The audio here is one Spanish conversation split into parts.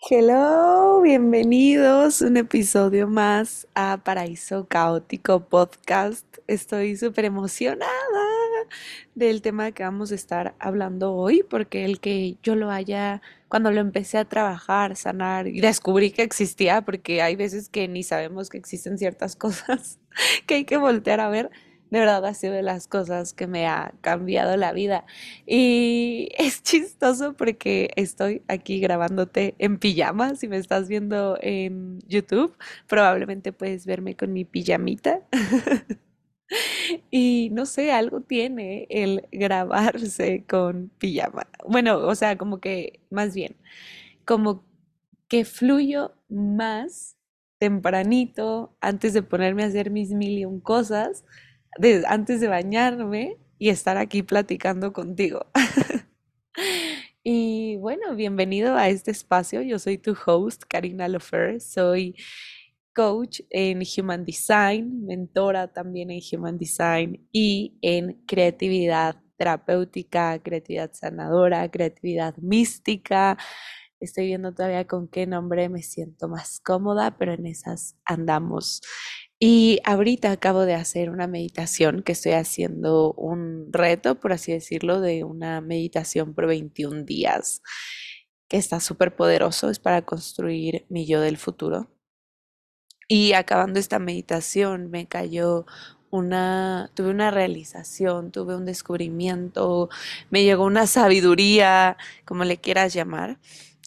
Hello, bienvenidos un episodio más a Paraíso Caótico Podcast. Estoy súper emocionada del tema que vamos a estar hablando hoy, porque el que yo lo haya, cuando lo empecé a trabajar, sanar y descubrí que existía, porque hay veces que ni sabemos que existen ciertas cosas que hay que voltear a ver de verdad ha sido de las cosas que me ha cambiado la vida. Y es chistoso porque estoy aquí grabándote en pijama. Si me estás viendo en YouTube, probablemente puedes verme con mi pijamita. Y no sé, algo tiene el grabarse con pijama. Bueno, o sea, como que más bien, como que fluyo más tempranito antes de ponerme a hacer mis mil y un cosas antes de bañarme y estar aquí platicando contigo. Y bueno, bienvenido a este espacio. Yo soy tu host, Karina Lofer. Soy coach en Human Design, mentora también en Human Design y en creatividad terapéutica, creatividad sanadora, creatividad mística. Estoy viendo todavía con qué nombre me siento más cómoda, pero en esas andamos. Y ahorita acabo de hacer una meditación que estoy haciendo un reto, por así decirlo, de una meditación por 21 días, que está súper poderoso, es para construir mi yo del futuro. Y acabando esta meditación me cayó una, tuve una realización, tuve un descubrimiento, me llegó una sabiduría, como le quieras llamar.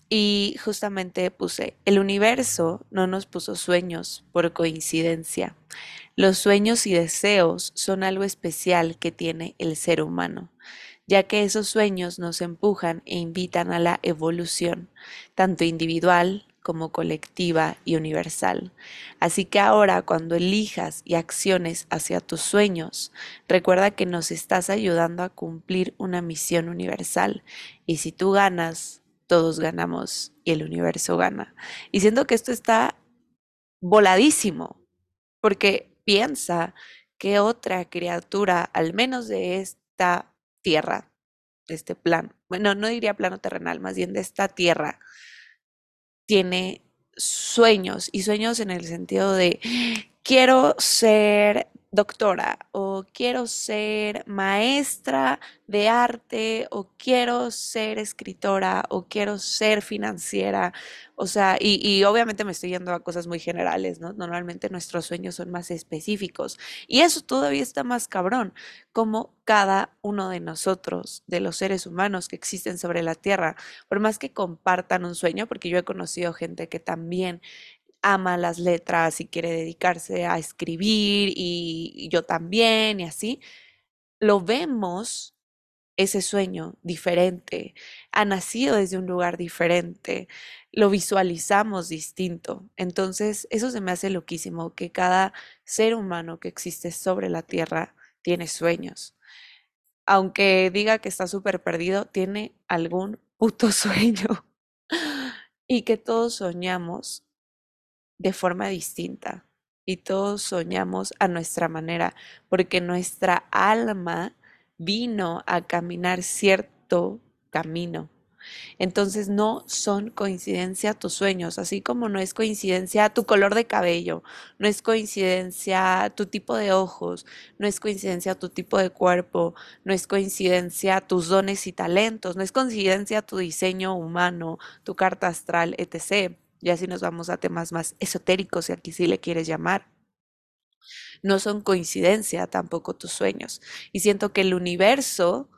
Y justamente puse, el universo no nos puso sueños por coincidencia. Los sueños y deseos son algo especial que tiene el ser humano, ya que esos sueños nos empujan e invitan a la evolución, tanto individual como colectiva y universal. Así que ahora cuando elijas y acciones hacia tus sueños, recuerda que nos estás ayudando a cumplir una misión universal. Y si tú ganas, todos ganamos y el universo gana. Y siento que esto está voladísimo, porque piensa que otra criatura, al menos de esta tierra, de este plano, bueno, no diría plano terrenal, más bien de esta tierra, tiene sueños y sueños en el sentido de quiero ser doctora o quiero ser maestra de arte o quiero ser escritora o quiero ser financiera. O sea, y, y obviamente me estoy yendo a cosas muy generales, ¿no? Normalmente nuestros sueños son más específicos y eso todavía está más cabrón, como cada uno de nosotros, de los seres humanos que existen sobre la Tierra, por más que compartan un sueño, porque yo he conocido gente que también ama las letras y quiere dedicarse a escribir y, yo también y así, lo vemos ese sueño diferente, ha nacido desde un lugar diferente, lo visualizamos distinto. Entonces, eso se me hace loquísimo, que cada ser humano que existe sobre la Tierra tiene sueños. Aunque diga que está súper perdido, tiene algún puto sueño. Y que todos soñamos de forma distinta y todos soñamos a nuestra manera, porque nuestra alma vino a caminar cierto camino. Entonces no son coincidencia tus sueños, así como no es coincidencia tu color de cabello, no es coincidencia tu tipo de ojos, no es coincidencia tu tipo de cuerpo, no es coincidencia tus dones y talentos, no es coincidencia tu diseño humano, tu carta astral, etc. Ya si nos vamos a temas más esotéricos, si aquí sí le quieres llamar. No son coincidencia tampoco tus sueños. Y siento que el universo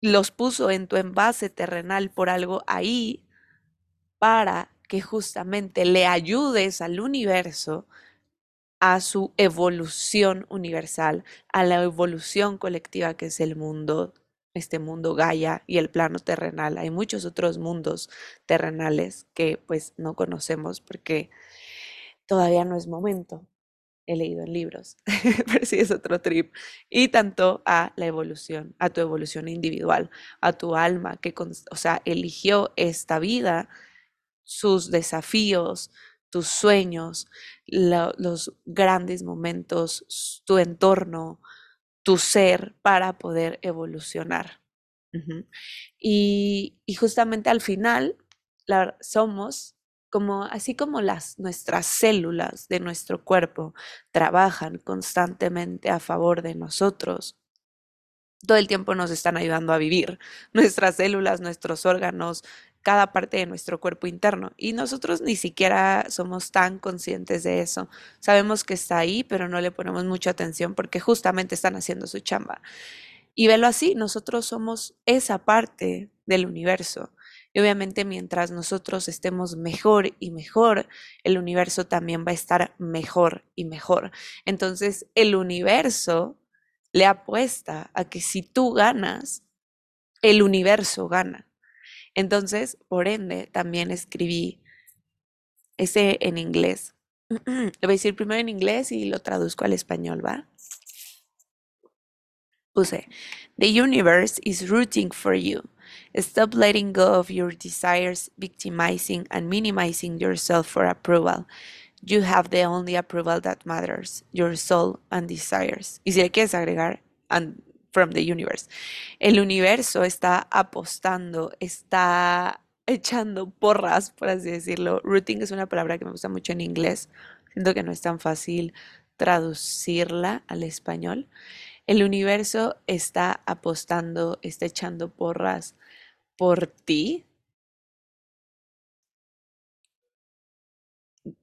los puso en tu envase terrenal por algo ahí para que justamente le ayudes al universo a su evolución universal, a la evolución colectiva que es el mundo, este mundo Gaia y el plano terrenal. Hay muchos otros mundos terrenales que pues no conocemos porque todavía no es momento. He leído en libros, pero sí es otro trip. Y tanto a la evolución, a tu evolución individual, a tu alma que, o sea, eligió esta vida sus desafíos, tus sueños, los grandes momentos, tu entorno, tu ser para poder evolucionar. Y, y justamente al final somos como así como las nuestras células de nuestro cuerpo trabajan constantemente a favor de nosotros, todo el tiempo nos están ayudando a vivir. Nuestras células, nuestros órganos, cada parte de nuestro cuerpo interno. Y nosotros ni siquiera somos tan conscientes de eso. Sabemos que está ahí, pero no le ponemos mucha atención porque justamente están haciendo su chamba. Y velo así, nosotros somos esa parte del universo. Y obviamente mientras nosotros estemos mejor y mejor, el universo también va a estar mejor y mejor. Entonces, el universo le apuesta a que si tú ganas, el universo gana. Entonces, por ende, también escribí ese en inglés. Lo voy a decir primero en inglés y lo traduzco al español, ¿va? Puse, The universe is rooting for you. Stop letting go of your desires, victimizing and minimizing yourself for approval. You have the only approval that matters, your soul and desires. Y si le quieres agregar, and from the universe. El universo está apostando, está echando porras, por así decirlo. Routing es una palabra que me gusta mucho en inglés. Siento que no es tan fácil traducirla al español. El universo está apostando, está echando porras por ti,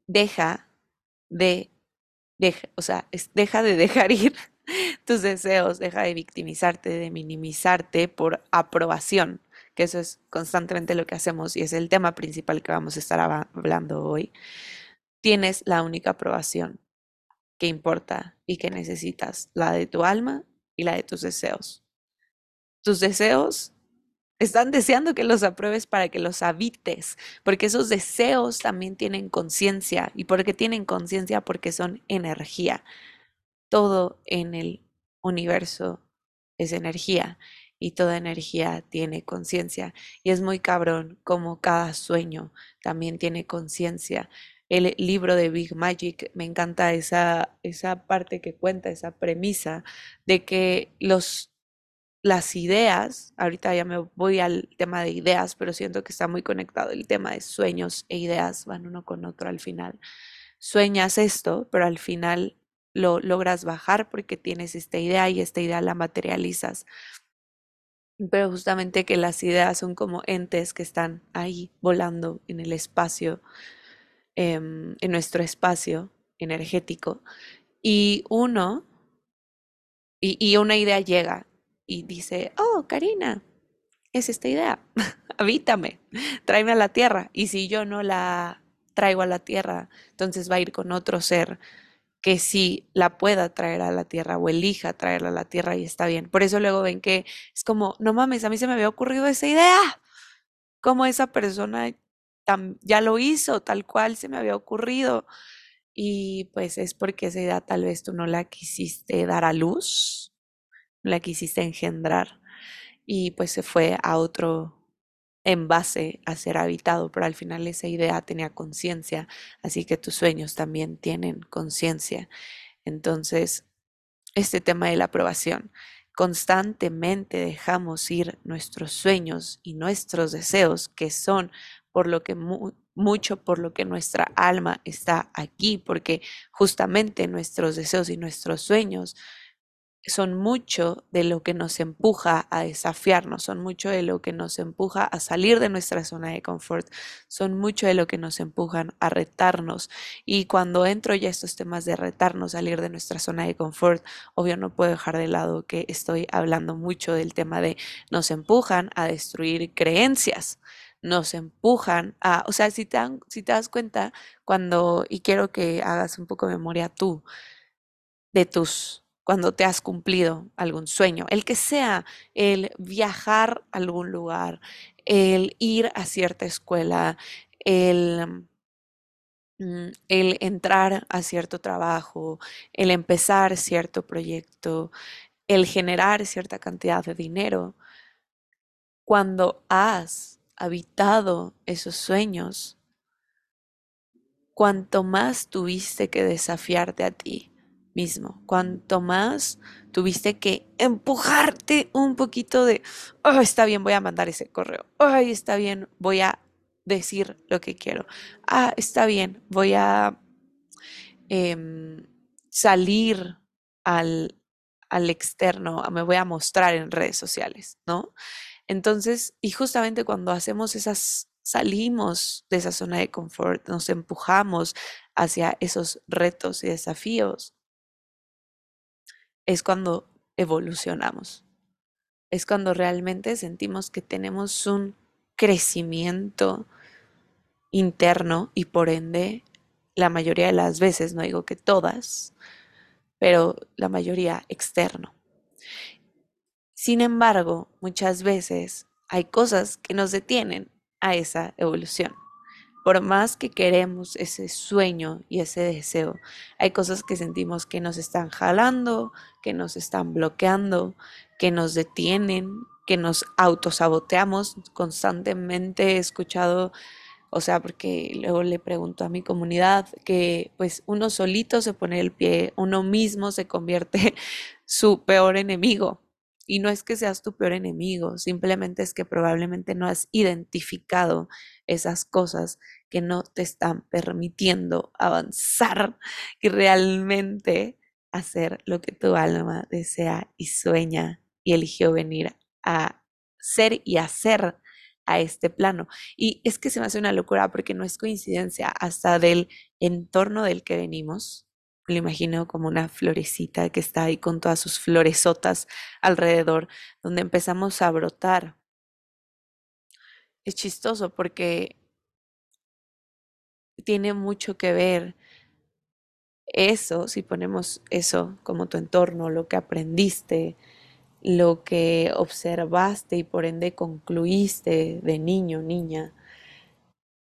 deja de, o sea, deja de dejar ir tus deseos, deja de victimizarte, de minimizarte por aprobación, que eso es constantemente lo que hacemos y es el tema principal que vamos a estar hablando hoy. Tienes la única aprobación que importa y que necesitas, la de tu alma y la de tus deseos. Tus deseos están deseando que los apruebes para que los habites, porque esos deseos también tienen conciencia. ¿Y porque tienen conciencia? Porque son energía. Todo en el universo es energía y toda energía tiene conciencia. Y es muy cabrón como cada sueño también tiene conciencia. El libro de Big Magic, me encanta esa, esa parte que cuenta, esa premisa de que los las ideas, ahorita ya me voy al tema de ideas, pero siento que está muy conectado el tema de sueños e ideas, van uno con otro al final. Sueñas esto, pero al final lo logras bajar porque tienes esta idea y esta idea la materializas. Pero justamente que las ideas son como entes que están ahí volando en el espacio, em, en nuestro espacio energético. Y uno, y una idea llega y dice, oh, Karina, es esta idea, habítame, tráeme a la tierra. Y si yo no la traigo a la tierra, entonces va a ir con otro ser que sí la pueda traer a la tierra o elija traerla a la tierra y está bien. Por eso luego ven que es como, no mames, a mí se me había ocurrido esa idea. Como esa persona ya lo hizo, tal cual se me había ocurrido. Y pues es porque esa idea tal vez tú no la quisiste dar a luz la quisiste engendrar y pues se fue a otro envase a ser habitado, pero al final esa idea tenía conciencia, así que tus sueños también tienen conciencia. Entonces, este tema de la aprobación, constantemente dejamos ir nuestros sueños y nuestros deseos, que son por lo que mucho por lo que nuestra alma está aquí, porque justamente nuestros deseos y nuestros sueños son mucho de lo que nos empuja a desafiarnos, son mucho de lo que nos empuja a salir de nuestra zona de confort, son mucho de lo que nos empujan a retarnos. Y cuando entro ya estos temas de retarnos, salir de nuestra zona de confort, obvio no puedo dejar de lado que estoy hablando mucho del tema de nos empujan a destruir creencias nos empujan a, o sea, si te, si te das cuenta cuando, y quiero que hagas un poco de memoria tú, de tus cuando te has cumplido algún sueño, el que sea el viajar a algún lugar, el ir a cierta escuela, el, mm, el entrar a cierto trabajo, el empezar cierto proyecto, el generar cierta cantidad de dinero. Cuando has habitado esos sueños, cuanto más tuviste que desafiarte a ti, mismo. Cuanto más tuviste que empujarte un poquito de, oh, está bien, voy a mandar ese correo. Ay, está bien, voy a decir lo que quiero. Ah, está bien, voy a em, salir al, al externo, me voy a mostrar en redes sociales, ¿no? Entonces, y justamente cuando hacemos esas, salimos de esa zona de confort, nos empujamos hacia esos retos y desafíos, es cuando evolucionamos. Es cuando realmente sentimos que tenemos un crecimiento interno y por ende, la mayoría de las veces, no digo que todas, pero la mayoría externo. Sin embargo, muchas veces hay cosas que nos detienen a esa evolución. Por más que queremos ese sueño y ese deseo, hay cosas que sentimos que nos están jalando, que nos están bloqueando, que nos detienen, que nos autosaboteamos. Constantemente he escuchado o sea, porque luego le pregunto a mi comunidad que pues uno solito se pone el pie, uno mismo se convierte su peor enemigo. Y no es que seas tu peor enemigo, simplemente es que probablemente no has identificado esas cosas que no te están permitiendo avanzar y realmente hacer lo que tu alma desea y sueña y eligió venir a ser y hacer a este plano. Y es que se me hace una locura porque no es coincidencia, hasta del entorno del que venimos. Me lo imagino como una florecita que está ahí con todas sus floresotas alrededor, donde empezamos a brotar. Es chistoso porque tiene mucho que ver eso, si ponemos eso como tu entorno, lo que aprendiste, lo que observaste y por ende concluiste de niño, niña,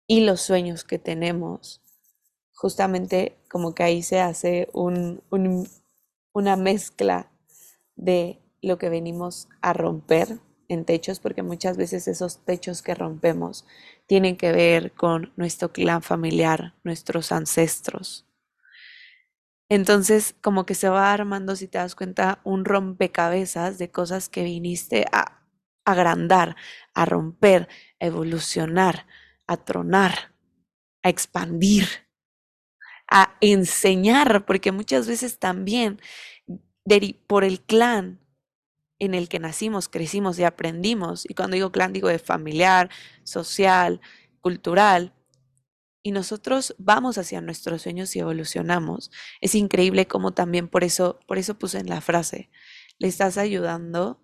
y los sueños que tenemos, justamente como que ahí se hace un, una mezcla de lo que venimos a romper en techos, porque muchas veces esos techos que rompemos tienen que ver con nuestro clan familiar, nuestros ancestros, entonces, como que se va armando, si te das cuenta, un rompecabezas de cosas que viniste a agrandar, a romper, a evolucionar, a tronar, a expandir, a enseñar, porque muchas veces también por el clan en el que nacimos, crecimos y aprendimos, y cuando digo clan digo de familiar, social, cultural, y nosotros vamos hacia nuestros sueños y evolucionamos. Es increíble cómo también por eso, por eso puse en la frase, le estás ayudando,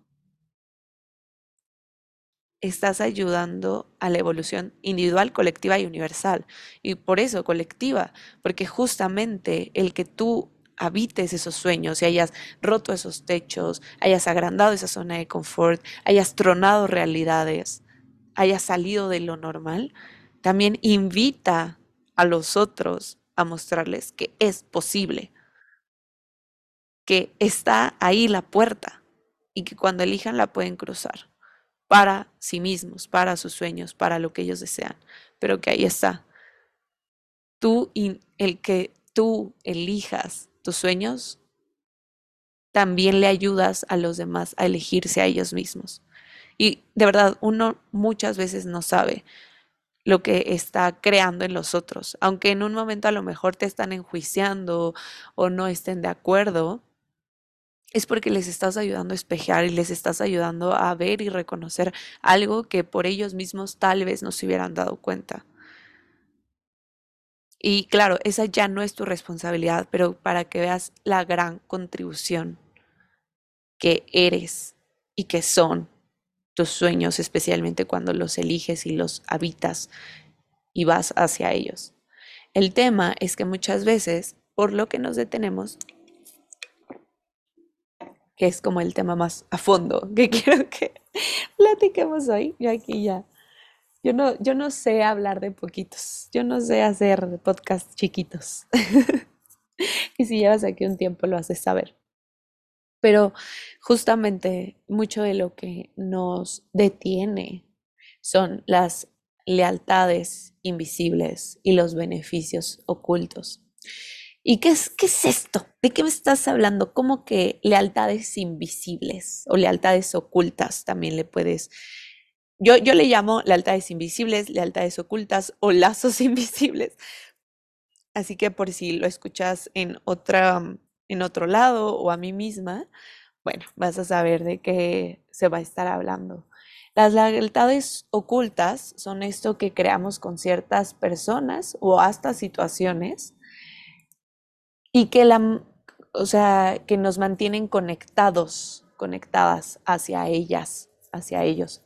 estás ayudando a la evolución individual, colectiva y universal. Y por eso colectiva, porque justamente el que tú habites esos sueños y hayas roto esos techos, hayas agrandado esa zona de confort, hayas tronado realidades, hayas salido de lo normal, también invita a los otros a mostrarles que es posible, que está ahí la puerta y que cuando elijan la pueden cruzar para sí mismos, para sus sueños, para lo que ellos desean, pero que ahí está. Tú, el que tú elijas tus sueños, también le ayudas a los demás a elegirse a ellos mismos. Y de verdad, uno muchas veces no sabe lo que está creando en los otros. Aunque en un momento a lo mejor te están enjuiciando o no estén de acuerdo, es porque les estás ayudando a espejear y les estás ayudando a ver y reconocer algo que por ellos mismos tal vez no se hubieran dado cuenta. Y claro, esa ya no es tu responsabilidad, pero para que veas la gran contribución que eres y que son tus sueños, especialmente cuando los eliges y los habitas y vas hacia ellos. El tema es que muchas veces, por lo que nos detenemos, que es como el tema más a fondo que quiero que platiquemos hoy, yo aquí ya. Yo no, yo no sé hablar de poquitos, yo no sé hacer podcasts chiquitos. y si llevas aquí un tiempo lo haces saber. Pero justamente mucho de lo que nos detiene son las lealtades invisibles y los beneficios ocultos. ¿Y qué es, qué es esto? ¿De qué me estás hablando? ¿Cómo que lealtades invisibles o lealtades ocultas también le puedes yo, yo le llamo lealtades invisibles, lealtades ocultas o lazos invisibles. Así que por si lo escuchas en otra, en otro lado o a mí misma, bueno, vas a saber de qué se va a estar hablando. Las lealtades ocultas son esto que creamos con ciertas personas o hasta situaciones y que la, o sea, que nos mantienen conectados, conectadas hacia ellas, hacia ellos.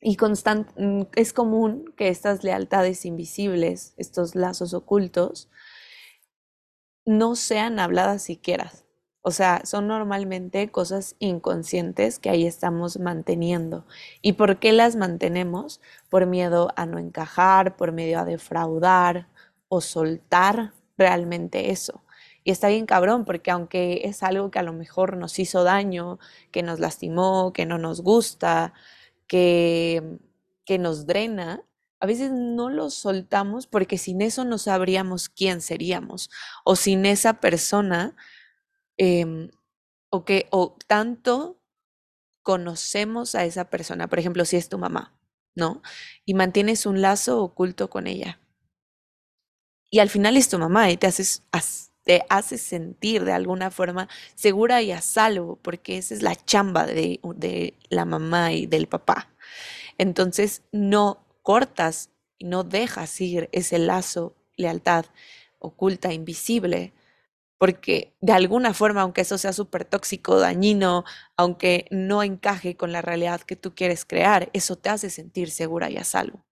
Y mm, es común que estas lealtades invisibles, estos lazos ocultos, no sean habladas siquiera. O sea, son normalmente cosas inconscientes que ahí estamos manteniendo. ¿Y por qué las mantenemos? Por miedo a no encajar, por miedo a defraudar o soltar realmente eso. Y está bien cabrón, porque aunque es algo que a lo mejor nos hizo daño, que nos lastimó, que no nos gusta, que, que nos drena, a veces no lo soltamos porque sin eso no sabríamos quién seríamos. O sin esa persona Em, o que o tanto conocemos a esa persona, por ejemplo, si es tu mamá, ¿no? Y mantienes un lazo oculto con ella. Y al final es tu mamá y te haces te sentir de alguna forma segura y a salvo, porque esa es la chamba de, de la mamá y del papá. Entonces no cortas y no dejas ir ese lazo, lealtad oculta, invisible, porque de alguna forma, aunque eso sea súper tóxico, dañino, aunque no encaje con la realidad que tú quieres crear, eso te hace sentir segura y a salvo.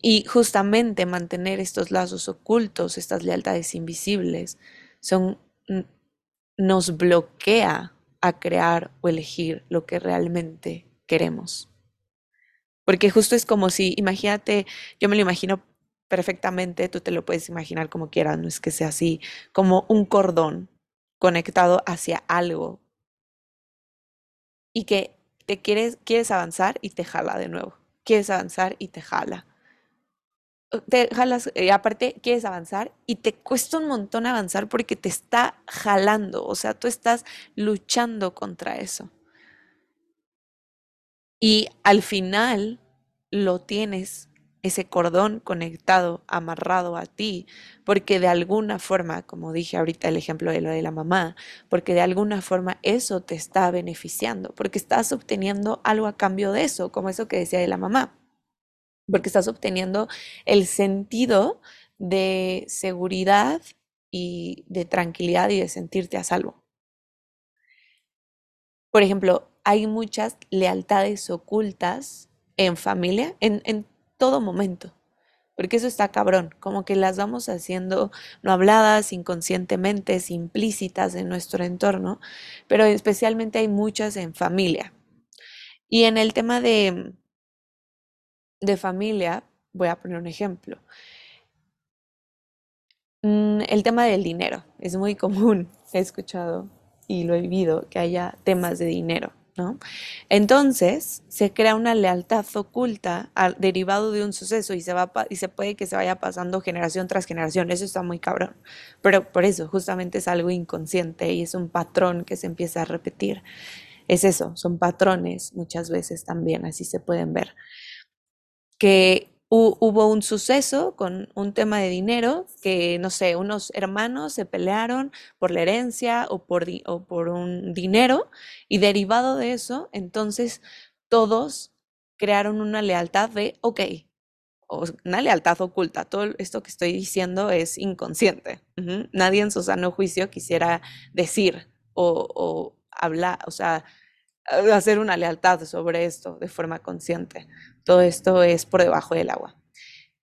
Y justamente mantener estos lazos ocultos, estas lealtades invisibles, son, nos bloquea a crear o elegir lo que realmente queremos. Porque justo es como si, imagínate, yo me lo imagino perfectamente, tú te lo puedes imaginar como quieras, no es que sea así, como un cordón conectado hacia algo. Y que te quieres, quieres avanzar y te jala de nuevo, quieres avanzar y te jala. Te jalas, eh, aparte quieres avanzar y te cuesta un montón avanzar porque te está jalando, o sea, tú estás luchando contra eso. Y al final lo tienes ese cordón conectado, amarrado a ti, porque de alguna forma, como dije ahorita el ejemplo de lo de la mamá, porque de alguna forma eso te está beneficiando, porque estás obteniendo algo a cambio de eso, como eso que decía de la mamá, porque estás obteniendo el sentido de seguridad y de tranquilidad y de sentirte a salvo. Por ejemplo, hay muchas lealtades ocultas en familia, en, en todo momento. Porque eso está cabrón, como que las vamos haciendo no habladas, inconscientemente, implícitas en nuestro entorno, pero especialmente hay muchas en familia. Y en el tema de, de familia, voy a poner un ejemplo. Mm, el tema del dinero es muy común, he escuchado y lo he vivido, que haya temas de dinero. ¿No? Entonces se crea una lealtad oculta al, derivado de un suceso y se, va, y se puede que se vaya pasando generación tras generación. Eso está muy cabrón. Pero por eso, justamente es algo inconsciente y es un patrón que se empieza a repetir. Es eso, son patrones muchas veces también, así se pueden ver. Que hubo un suceso con un tema de dinero que, no sé, unos hermanos se pelearon por la herencia o por, un dinero y derivado de eso, entonces todos crearon una lealtad de, ok, una lealtad oculta. Todo esto que estoy diciendo es inconsciente. Nadie en su sano juicio quisiera decir o, o hablar, o sea, hacer una lealtad sobre esto de forma consciente. Todo esto es por debajo del agua.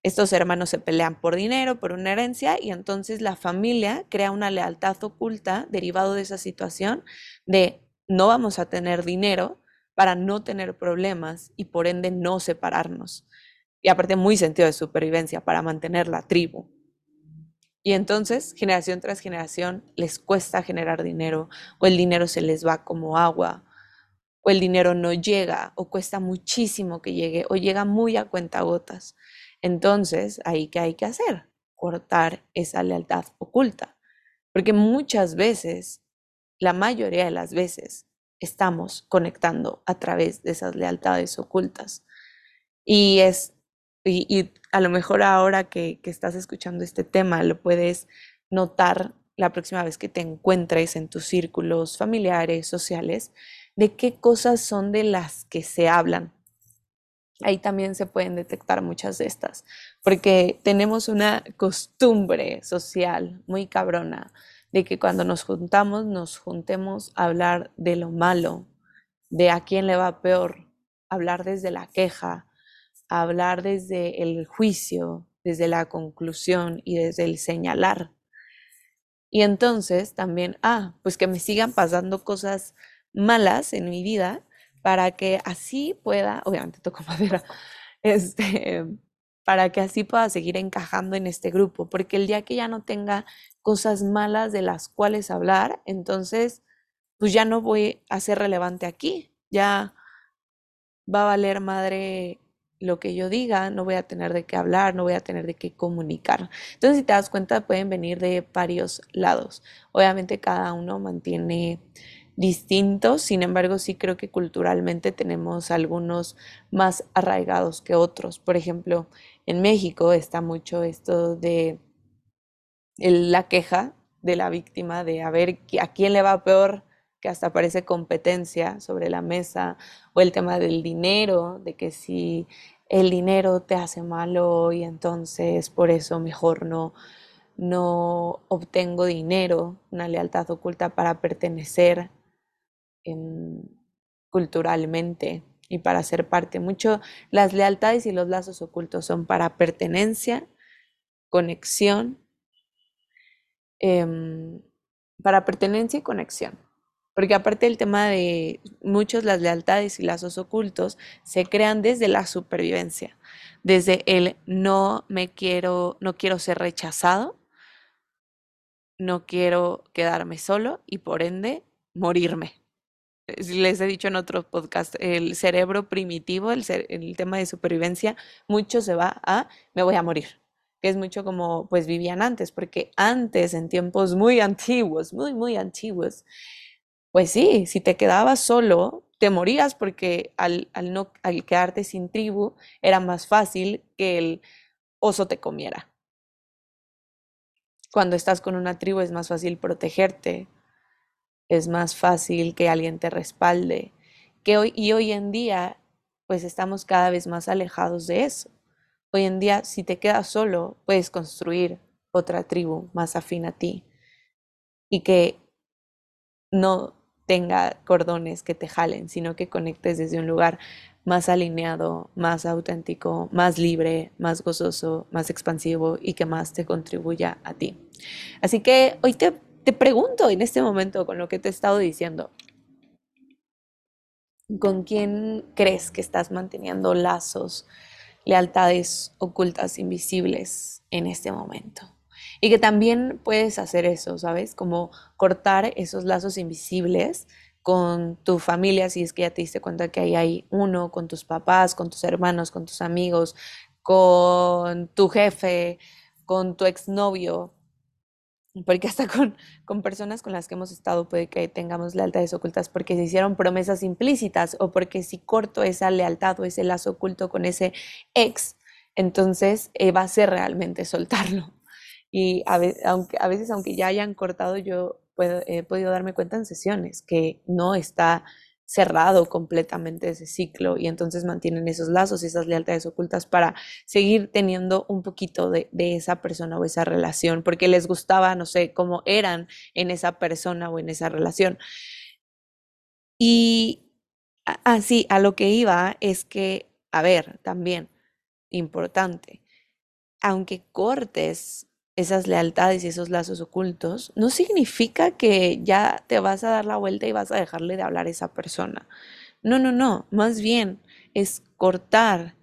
Estos hermanos se pelean por dinero, por una herencia, y entonces la familia crea una lealtad oculta derivado de esa situación de no vamos a tener dinero para no tener problemas y por ende no separarnos. Y aparte muy sentido de supervivencia para mantener la tribu. Y entonces, generación tras generación, les cuesta generar dinero o el dinero se les va como agua o el dinero no llega o cuesta muchísimo que llegue o llega muy a cuentagotas. Entonces, ahí qué hay que hacer? Cortar esa lealtad oculta. Porque muchas veces, la mayoría de las veces, estamos conectando a través de esas lealtades ocultas. Y es, y, a lo mejor ahora que, que estás escuchando este tema, lo puedes notar la próxima vez que te encuentres en tus círculos familiares, sociales, de qué cosas son de las que se hablan. Ahí también se pueden detectar muchas de estas, porque tenemos una costumbre social muy cabrona de que cuando nos juntamos nos juntemos a hablar de lo malo, de a quién le va peor, hablar desde la queja, hablar desde el juicio, desde la conclusión y desde el señalar. Y entonces también, ah, pues que me sigan pasando cosas malas en mi vida para que así pueda, obviamente toco madera, este, para que así pueda seguir encajando en este grupo, porque el día que ya no tenga cosas malas de las cuales hablar, entonces, pues ya no voy a ser relevante aquí, ya va a valer madre lo que yo diga, no voy a tener de qué hablar, no voy a tener de qué comunicar. Entonces, si te das cuenta, pueden venir de varios lados. Obviamente cada uno mantiene distintos, sin embargo, sí creo que culturalmente tenemos algunos más arraigados que otros. Por ejemplo, en México está mucho esto de la queja de la víctima de a ver a quién le va peor que hasta parece competencia sobre la mesa, o el tema del dinero, de que si el dinero te hace malo y entonces por eso mejor no, no obtengo dinero, una lealtad oculta para pertenecer culturalmente y para ser parte. Mucho las lealtades y los lazos ocultos son para pertenencia, conexión, em, para pertenencia y conexión. Porque aparte el tema de muchos las lealtades y lazos ocultos se crean desde la supervivencia, desde el no me quiero, no quiero ser rechazado, no quiero quedarme solo y por ende morirme. Les he dicho en otros podcasts, el cerebro primitivo, el, el tema de supervivencia, mucho se va a me voy a morir que es mucho como pues vivían antes, porque antes, en tiempos muy antiguos, muy, muy antiguos, pues sí, si te quedabas solo, te morías porque al, no, al quedarte sin tribu era más fácil que el oso te comiera. Cuando estás con una tribu es más fácil protegerte, es más fácil que alguien te respalde. Que hoy, y hoy en día, pues estamos cada vez más alejados de eso. Hoy en día, si te quedas solo, puedes construir otra tribu más afín a ti y que no tenga cordones que te jalen, sino que conectes desde un lugar más alineado, más auténtico, más libre, más gozoso, más expansivo y que más te contribuya a ti. Así que hoy te, te pregunto en este momento con lo que te he estado diciendo, ¿con quién crees que estás manteniendo lazos, lealtades ocultas, invisibles en este momento? Y que también puedes hacer eso, ¿sabes? Como cortar esos lazos invisibles con tu familia, si es que ya te diste cuenta que ahí hay uno, con tus papás, con tus hermanos, con tus amigos, con tu jefe, con tu exnovio, porque hasta con, con personas con las que hemos estado puede que tengamos lealtades ocultas porque se hicieron promesas implícitas o porque si corto esa lealtad o ese lazo oculto con ese ex, entonces eh, va a ser realmente soltarlo. Y a, veces, aunque ya hayan cortado, yo he podido darme cuenta en sesiones que no está cerrado completamente ese ciclo y entonces mantienen esos lazos y esas lealtades ocultas para seguir teniendo un poquito de, esa persona o esa relación, porque les gustaba, no sé, cómo eran en esa persona o en esa relación. Y así, a lo que iba es que, a ver, también, importante, aunque cortes esas lealtades y esos lazos ocultos, no significa que ya te vas a dar la vuelta y vas a dejarle de hablar a esa persona. No, no, no, más bien es cortar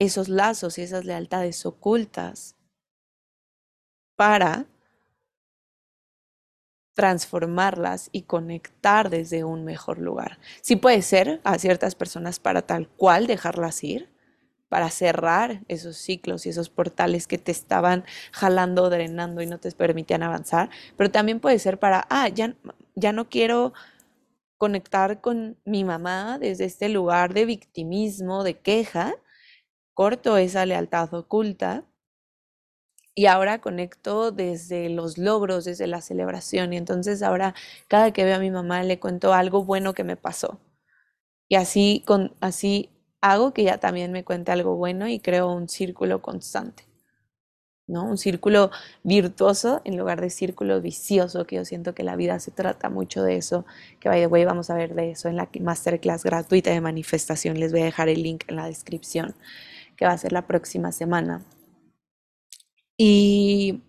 esos lazos y esas lealtades ocultas para transformarlas y conectar desde un mejor lugar. Sí puede ser a ciertas personas para tal cual dejarlas ir, para cerrar esos ciclos y esos portales que te estaban jalando, drenando y no te permitían avanzar, pero también puede ser para, ah, ya, ya no quiero conectar con mi mamá desde este lugar de victimismo, de queja, corto esa lealtad oculta y ahora conecto desde los logros, desde la celebración. Y entonces ahora cada que veo a mi mamá le cuento algo bueno que me pasó. Y así, con, así hago que ella también me cuente algo bueno y creo un círculo constante. ¿no? Un círculo virtuoso en lugar de círculo vicioso, que yo siento que la vida se trata mucho de eso, que by the way vamos a ver de eso en la masterclass gratuita de manifestación. Les voy a dejar el link en la descripción, que va a ser la próxima semana. Y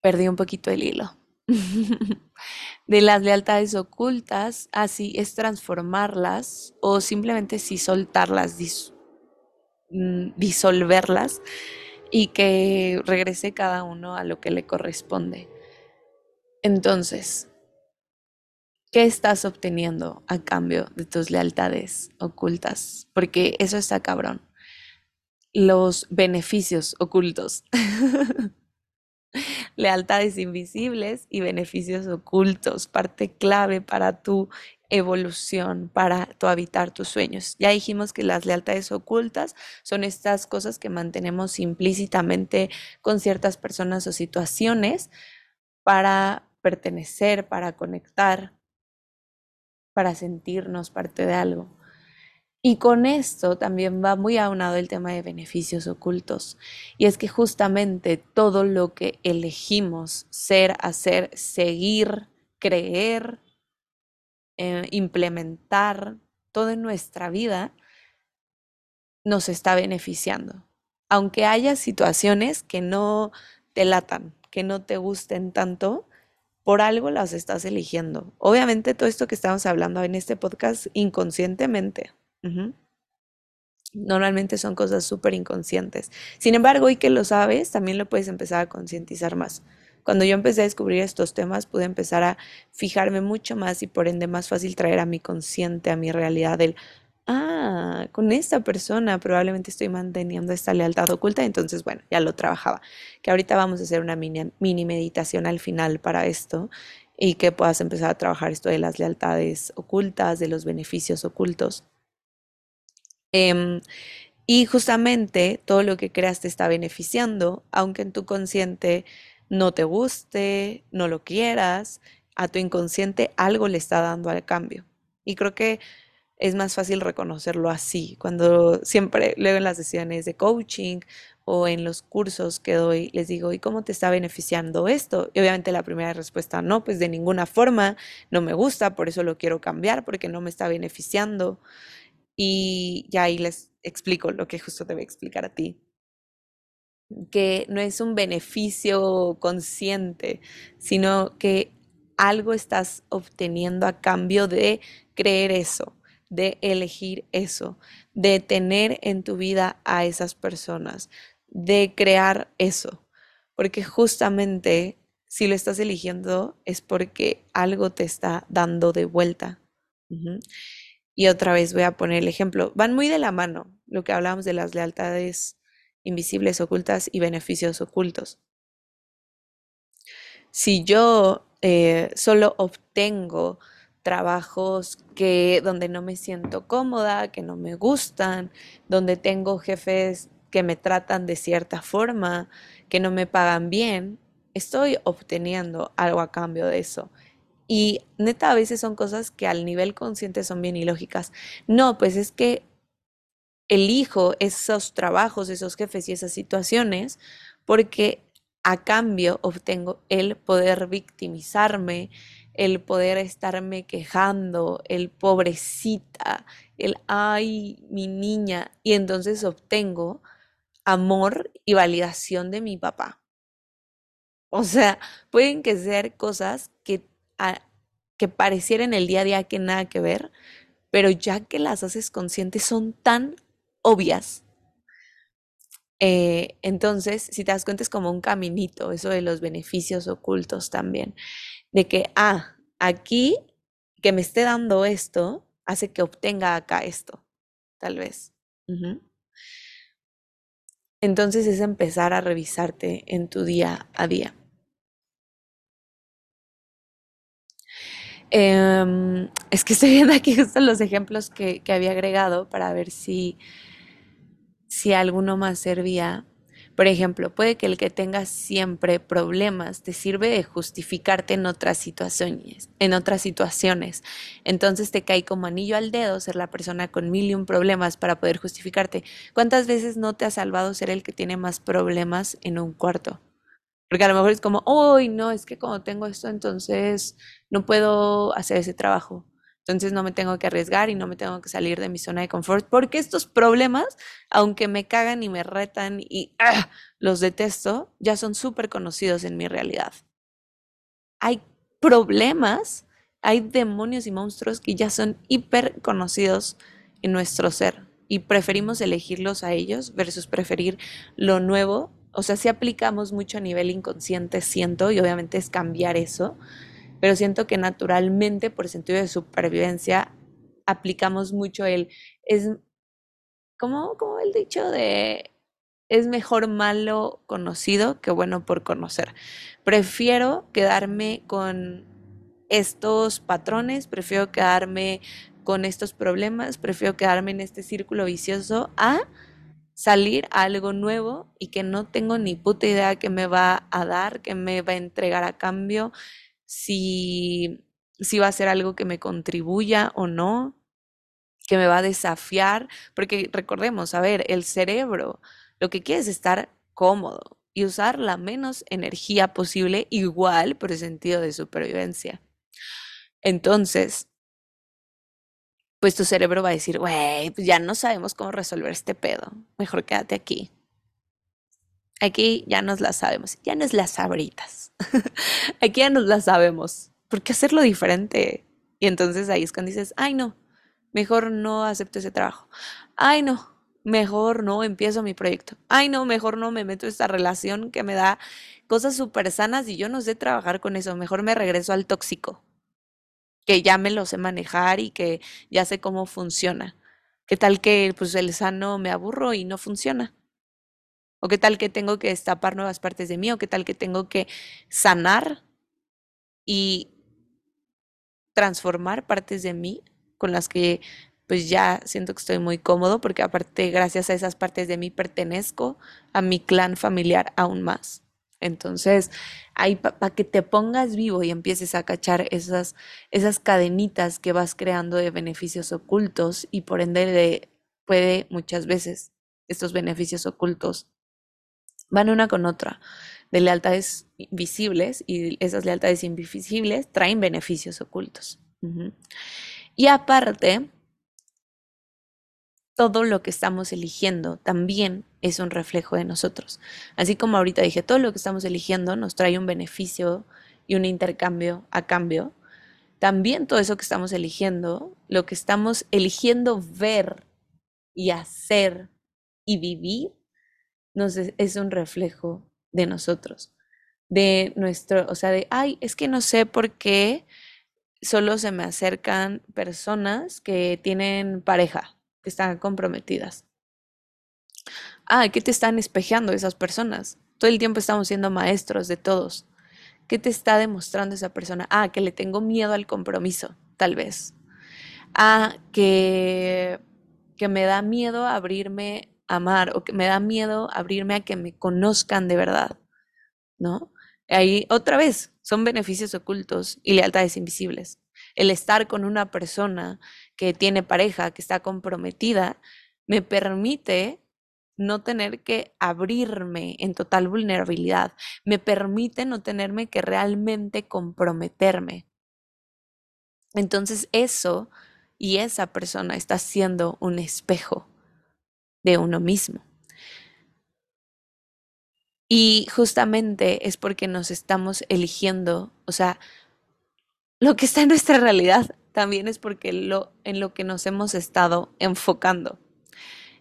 perdí un poquito el hilo. de las lealtades ocultas, así es transformarlas o simplemente si soltarlas, mm, disolverlas y que regrese cada uno a lo que le corresponde. Entonces, ¿qué estás obteniendo a cambio de tus lealtades ocultas? Porque eso está cabrón los beneficios ocultos. Lealtades invisibles y beneficios ocultos, parte clave para tu evolución, para tu habitar tus sueños. Ya dijimos que las lealtades ocultas son estas cosas que mantenemos implícitamente con ciertas personas o situaciones para pertenecer, para conectar, para sentirnos parte de algo. Y con esto también va muy aunado el tema de beneficios ocultos. Y es que justamente todo lo que elegimos ser, hacer, seguir, creer, eh, implementar, todo en nuestra vida, nos está beneficiando. Aunque haya situaciones que no te latan, que no te gusten tanto, por algo las estás eligiendo. Obviamente todo esto que estamos hablando en este podcast inconscientemente. Normalmente son cosas súper inconscientes. Sin embargo, hoy que lo sabes, también lo puedes empezar a concientizar más. Cuando yo empecé a descubrir estos temas, pude empezar a fijarme mucho más y por ende más fácil traer a mi consciente, a mi realidad del, ah, con esta persona probablemente estoy manteniendo esta lealtad oculta, entonces bueno, ya lo trabajaba. Que ahorita vamos a hacer una mini, mini meditación al final para esto y que puedas empezar a trabajar esto de las lealtades ocultas, de los beneficios ocultos. Em, y justamente todo lo que creas te está beneficiando, aunque en tu consciente no te guste, no lo quieras, a tu inconsciente algo le está dando al cambio. Y creo que es más fácil reconocerlo así, cuando siempre, luego en las sesiones de coaching o en los cursos que doy, les digo, ¿y cómo te está beneficiando esto? Y obviamente la primera respuesta, no, pues de ninguna forma, no me gusta, por eso lo quiero cambiar, porque no me está beneficiando. Y ya ahí les explico lo que justo te voy a explicar a ti. Que no es un beneficio consciente, sino que algo estás obteniendo a cambio de creer eso, de elegir eso, de tener en tu vida a esas personas, de crear eso. Porque justamente si lo estás eligiendo es porque algo te está dando de vuelta. Y otra vez voy a poner el ejemplo. Van muy de la mano lo que hablábamos de las lealtades invisibles ocultas y beneficios ocultos. Si yo eh, solo obtengo trabajos que donde no me siento cómoda, que no me gustan, donde tengo jefes que me tratan de cierta forma, que no me pagan bien, estoy obteniendo algo a cambio de eso. Y neta, a veces son cosas que al nivel consciente son bien ilógicas. No, pues es que elijo esos trabajos, esos jefes y esas situaciones porque a cambio obtengo el poder victimizarme, el poder estarme quejando, el pobrecita, el ay, mi niña, y entonces obtengo amor y validación de mi papá. O sea, pueden que ser cosas que que pareciera en el día a día que nada que ver, pero ya que las haces conscientes son tan obvias. Eh, entonces, si te das cuenta, es como un caminito, eso de los beneficios ocultos también, de que, ah, aquí que me esté dando esto hace que obtenga acá esto, tal vez. Entonces es empezar a revisarte en tu día a día. Em, es que estoy viendo aquí justo los ejemplos que, había agregado para ver si, si alguno más servía. Por ejemplo, puede que el que tengas siempre problemas te sirve de justificarte en otras situaciones, en otras situaciones. Entonces te cae como anillo al dedo ser la persona con mil y un problemas para poder justificarte. ¿Cuántas veces no te ha salvado ser el que tiene más problemas en un cuarto? Porque a lo mejor es como, uy, no, es que como tengo esto, entonces no puedo hacer ese trabajo. Entonces no me tengo que arriesgar y no me tengo que salir de mi zona de confort, porque estos problemas, aunque me cagan y me retan y ¡ah! los detesto, ya son súper conocidos en mi realidad. Hay problemas, hay demonios y monstruos que ya son hiper conocidos en nuestro ser y preferimos elegirlos a ellos versus preferir lo nuevo. O sea, si aplicamos mucho a nivel inconsciente, siento, y obviamente es cambiar eso pero siento que naturalmente, por sentido de supervivencia, aplicamos mucho el, es, como, como el dicho de, es mejor malo conocido que bueno por conocer. Prefiero quedarme con estos patrones, prefiero quedarme con estos problemas, prefiero quedarme en este círculo vicioso a salir a algo nuevo y que no tengo ni puta idea que me va a dar, que me va a entregar a cambio, si, si va a ser algo que me contribuya o no, que me va a desafiar, porque recordemos, a ver, el cerebro lo que quiere es estar cómodo y usar la menos energía posible igual por el sentido de supervivencia. Entonces, pues tu cerebro va a decir, güey, pues ya no sabemos cómo resolver este pedo, mejor quédate aquí. Aquí ya nos la sabemos, ya nos las sabritas. Aquí ya nos la sabemos. ¿Por qué hacerlo diferente? Y entonces ahí es cuando dices, ay no, mejor no acepto ese trabajo. Ay no, mejor no empiezo mi proyecto. Ay no, mejor no me meto en esta relación que me da cosas súper sanas y yo no sé trabajar con eso. Mejor me regreso al tóxico, que ya me lo sé manejar y que ya sé cómo funciona. ¿Qué tal que pues el sano me aburro y no funciona? ¿O qué tal que tengo que destapar nuevas partes de mí? ¿O qué tal que tengo que sanar y transformar partes de mí con las que pues ya siento que estoy muy cómodo porque aparte gracias a esas partes de mí pertenezco a mi clan familiar aún más. Entonces, ahí para que te pongas vivo y empieces a cachar esas, esas cadenitas que vas creando de beneficios ocultos y por ende de, puede muchas veces estos beneficios ocultos van una con otra, de lealtades visibles y esas lealtades invisibles traen beneficios ocultos. Y aparte, todo lo que estamos eligiendo también es un reflejo de nosotros. Así como ahorita dije, todo lo que estamos eligiendo nos trae un beneficio y un intercambio a cambio. También todo eso que estamos eligiendo, lo que estamos eligiendo ver y hacer y vivir, nos es, un reflejo de nosotros, de nuestro, o sea, de, ay, es que no sé por qué solo se me acercan personas que tienen pareja, que están comprometidas. Ay, ¿qué te están espejeando esas personas? Todo el tiempo estamos siendo maestros de todos. ¿Qué te está demostrando esa persona? Ah, que le tengo miedo al compromiso, tal vez. Ah, que, que me da miedo abrirme amar o que me da miedo abrirme a que me conozcan de verdad, ¿no? Ahí otra vez son beneficios ocultos y lealtades invisibles. El estar con una persona que tiene pareja, que está comprometida, me permite no tener que abrirme en total vulnerabilidad, me permite no tenerme que realmente comprometerme. Entonces eso y esa persona está siendo un espejo de uno mismo. Y justamente es porque nos estamos eligiendo, o sea, lo que está en nuestra realidad también es porque en lo que nos hemos estado enfocando.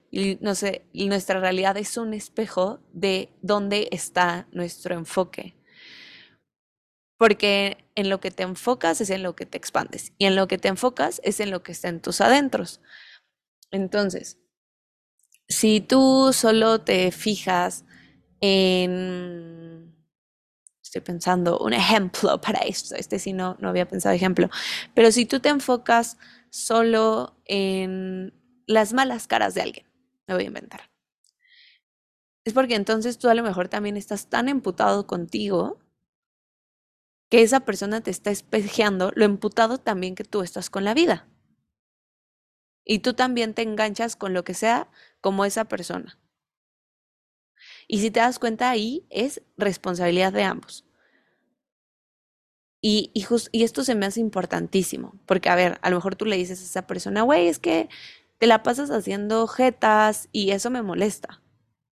Y no sé, nuestra realidad es un espejo de dónde está nuestro enfoque. Porque en lo que te enfocas es en lo que te expandes y en lo que te enfocas es en lo que está en tus adentros. Entonces, si tú solo te fijas en, estoy pensando un ejemplo para esto. Este sí no, no había pensado ejemplo. Pero si tú te enfocas solo en las malas caras de alguien, me voy a inventar. Es porque entonces tú a lo mejor también estás tan emputado contigo que esa persona te está espejeando lo emputado también que tú estás con la vida. Y tú también te enganchas con lo que sea como esa persona. Y si te das cuenta ahí, es responsabilidad de ambos. Y, y, esto se me hace importantísimo, porque a ver, a lo mejor tú le dices a esa persona, güey, es que te la pasas haciendo jetas y eso me molesta.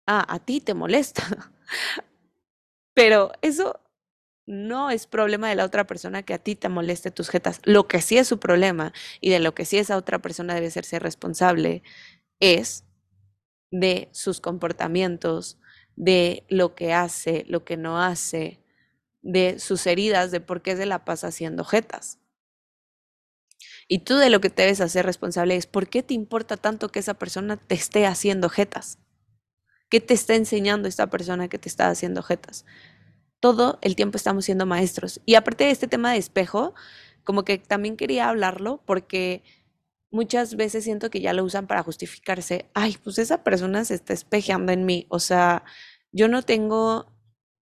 Ah, a ti te molesta. Pero eso no es problema de la otra persona que a ti te moleste tus jetas. Lo que sí es su problema y de lo que sí esa otra persona debe ser responsable es de sus comportamientos, de lo que hace, lo que no hace, de sus heridas, de por qué se la pasa haciendo jetas. Y tú de lo que te debes hacer responsable es por qué te importa tanto que esa persona te esté haciendo jetas. ¿Qué te está enseñando esta persona que te está haciendo jetas? todo el tiempo estamos siendo maestros. Y aparte de este tema de espejo, como que también quería hablarlo porque muchas veces siento que ya lo usan para justificarse. Ay, pues esa persona se está espejeando en mí. O sea, yo no tengo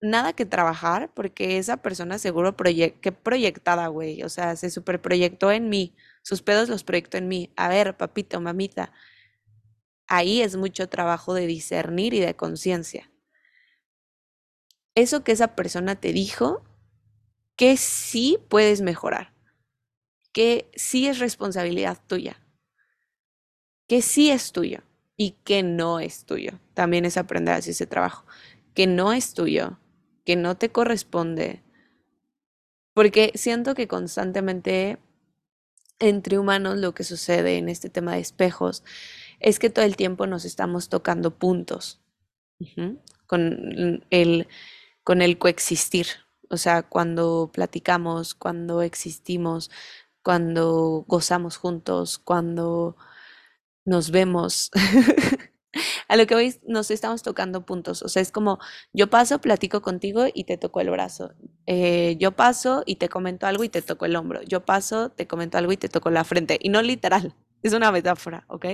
nada que trabajar porque esa persona seguro que proyectada, güey. O sea, se superproyectó en mí. Sus pedos los proyectó en mí. A ver, papito, mamita. Ahí es mucho trabajo de discernir y de conciencia eso que esa persona te dijo, que sí puedes mejorar, que sí es responsabilidad tuya, que sí es tuyo y que no es tuyo. También es aprender así ese trabajo, que no es tuyo, que no te corresponde, porque siento que constantemente entre humanos lo que sucede en este tema de espejos es que todo el tiempo nos estamos tocando puntos con el con el coexistir. O sea, cuando platicamos, cuando existimos, cuando gozamos juntos, cuando nos vemos. a lo que hoy nos estamos tocando puntos. O sea, es como yo paso, platico contigo y te toco el brazo. Eh, yo paso y te comento algo y te toco el hombro. Yo paso, te comento algo y te toco la frente. Y no literal, es una metáfora, ¿ok?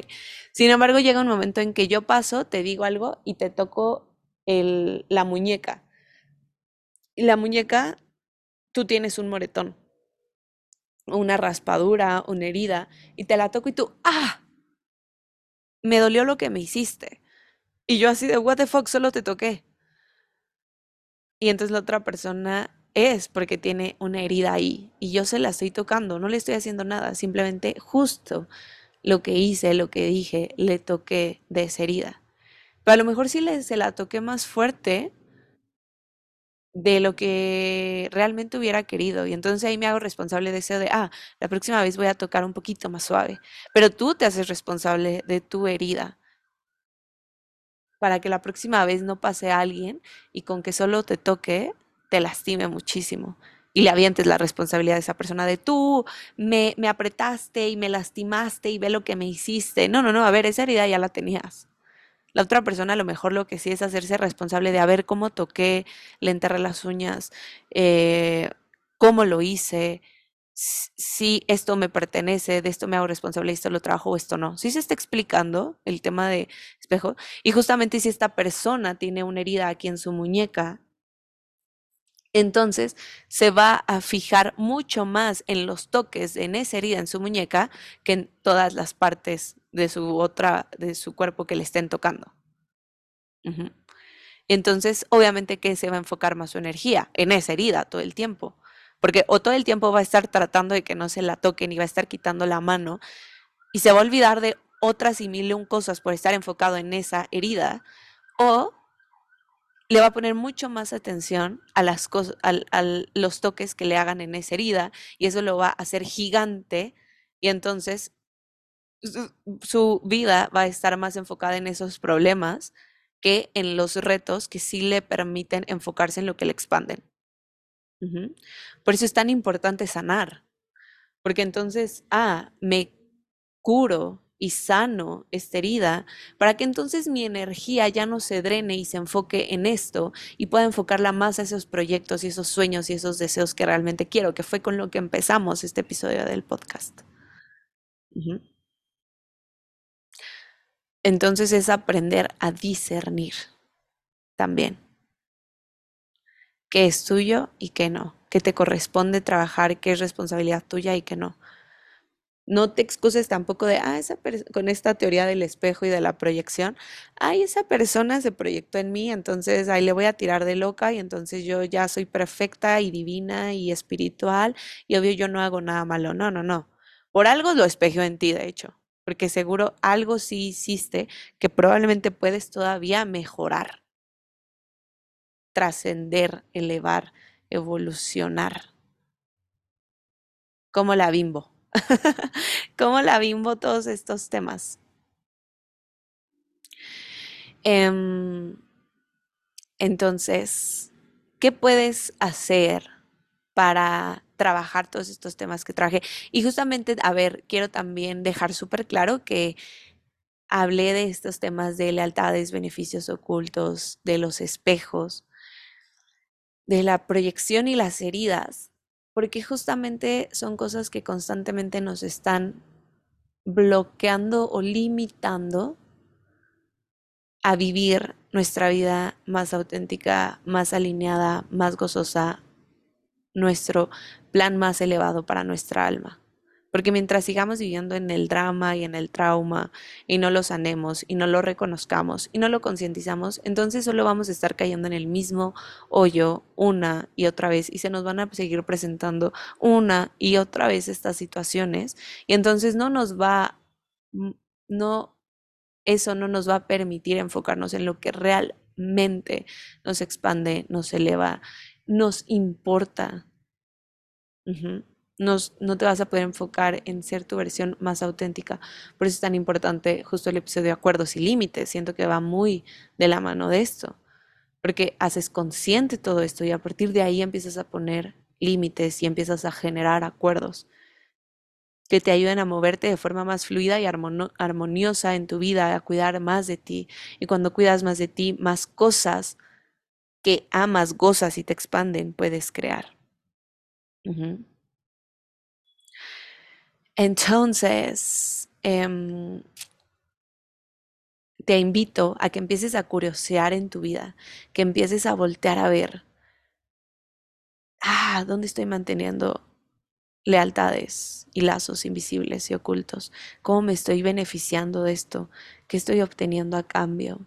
Sin embargo, llega un momento en que yo paso, te digo algo y te toco el, la muñeca. Y la muñeca, tú tienes un moretón, una raspadura, una herida, y te la toco y tú, ¡ah! Me dolió lo que me hiciste. Y yo así de, what the fuck, solo te toqué. Y entonces la otra persona es porque tiene una herida ahí y yo se la estoy tocando, no le estoy haciendo nada, simplemente justo lo que hice, lo que dije, le toqué de esa herida. Pero a lo mejor si le, se la toqué más fuerte, de lo que realmente hubiera querido. Y entonces ahí me hago responsable de eso de, ah, la próxima vez voy a tocar un poquito más suave. Pero tú te haces responsable de tu herida para que la próxima vez no pase a alguien y con que solo te toque, te lastime muchísimo. Y le avientes la responsabilidad de esa persona de tú me, me apretaste y me lastimaste y ve lo que me hiciste. No, no, no, a ver, esa herida ya la tenías. La otra persona a lo mejor lo que sí es hacerse responsable de a ver cómo toqué, le enterré las uñas, eh, cómo lo hice, si esto me pertenece, de esto me hago responsable, esto lo trabajo o esto no. Si se está explicando el tema de espejo y justamente si esta persona tiene una herida aquí en su muñeca, entonces se va a fijar mucho más en los toques en esa herida en su muñeca que en todas las partes de su otra, de su cuerpo que le estén tocando. Entonces, obviamente que se va a enfocar más su energía en esa herida todo el tiempo. Porque o todo el tiempo va a estar tratando de que no se la toquen y va a estar quitando la mano y se va a olvidar de otras y mil un cosas por estar enfocado en esa herida. O le va a poner mucho más atención a las cosas, a los toques que le hagan en esa herida y eso lo va a hacer gigante y entonces su, vida va a estar más enfocada en esos problemas que en los retos que sí le permiten enfocarse en lo que le expanden. Por eso es tan importante sanar, porque entonces, ah, me curo y sano esta herida para que entonces mi energía ya no se drene y se enfoque en esto y pueda enfocarla más a esos proyectos y esos sueños y esos deseos que realmente quiero, que fue con lo que empezamos este episodio del podcast. Entonces es aprender a discernir también qué es tuyo y qué no, qué te corresponde trabajar, qué es responsabilidad tuya y qué no. No te excuses tampoco de, ah, esa con esta teoría del espejo y de la proyección, ay, esa persona se proyectó en mí, entonces ahí le voy a tirar de loca y entonces yo ya soy perfecta y divina y espiritual y obvio yo no hago nada malo. No, no, no. Por algo lo espejo en ti, de hecho, porque seguro algo sí hiciste que probablemente puedes todavía mejorar, trascender, elevar, evolucionar. Como la bimbo. ¿Cómo la bimbo todos estos temas? Em, entonces, ¿qué puedes hacer para trabajar todos estos temas que traje? Y justamente, a ver, quiero también dejar súper claro que hablé de estos temas de lealtades, beneficios ocultos, de los espejos, de la proyección y las heridas, porque justamente son cosas que constantemente nos están bloqueando o limitando a vivir nuestra vida más auténtica, más alineada, más gozosa, nuestro plan más elevado para nuestra alma. Porque mientras sigamos viviendo en el drama y en el trauma y no lo sanemos y no lo reconozcamos y no lo concientizamos, entonces solo vamos a estar cayendo en el mismo hoyo una y otra vez y se nos van a seguir presentando una y otra vez estas situaciones y entonces no nos va, no, eso no nos va a permitir enfocarnos en lo que realmente nos expande, nos eleva, nos importa no te vas a poder enfocar en ser tu versión más auténtica. Por eso es tan importante justo el episodio de acuerdos y límites. Siento que va muy de la mano de esto, porque haces consciente todo esto y a partir de ahí empiezas a poner límites y empiezas a generar acuerdos que te ayuden a moverte de forma más fluida y armoniosa en tu vida, a cuidar más de ti. Y cuando cuidas más de ti, más cosas que amas, gozas y te expanden puedes crear. Entonces, em, te invito a que empieces a curiosear en tu vida, que empieces a voltear a ver, ah, ¿dónde estoy manteniendo lealtades y lazos invisibles y ocultos? ¿Cómo me estoy beneficiando de esto? ¿Qué estoy obteniendo a cambio?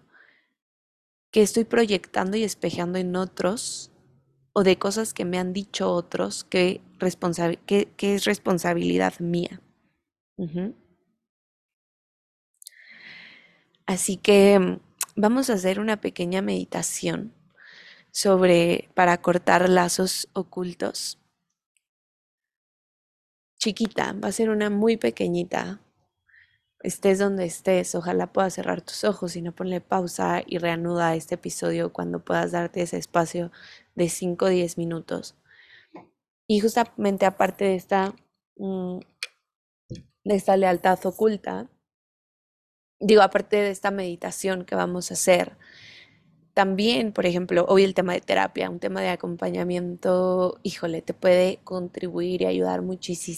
¿Qué estoy proyectando y espejando en otros? ¿O de cosas que me han dicho otros que, que es responsabilidad mía? Así que mm, vamos a hacer una pequeña meditación sobre para cortar lazos ocultos. Chiquita, va a ser una muy pequeñita. Estés donde estés, ojalá puedas cerrar tus ojos y no ponle pausa y reanuda este episodio cuando puedas darte ese espacio de 5 o 10 minutos. Y justamente aparte de esta mm, de esta lealtad oculta, digo, aparte de esta meditación que vamos a hacer, también, por ejemplo, hoy el tema de terapia, un tema de acompañamiento, híjole, te puede contribuir y ayudar muchísimo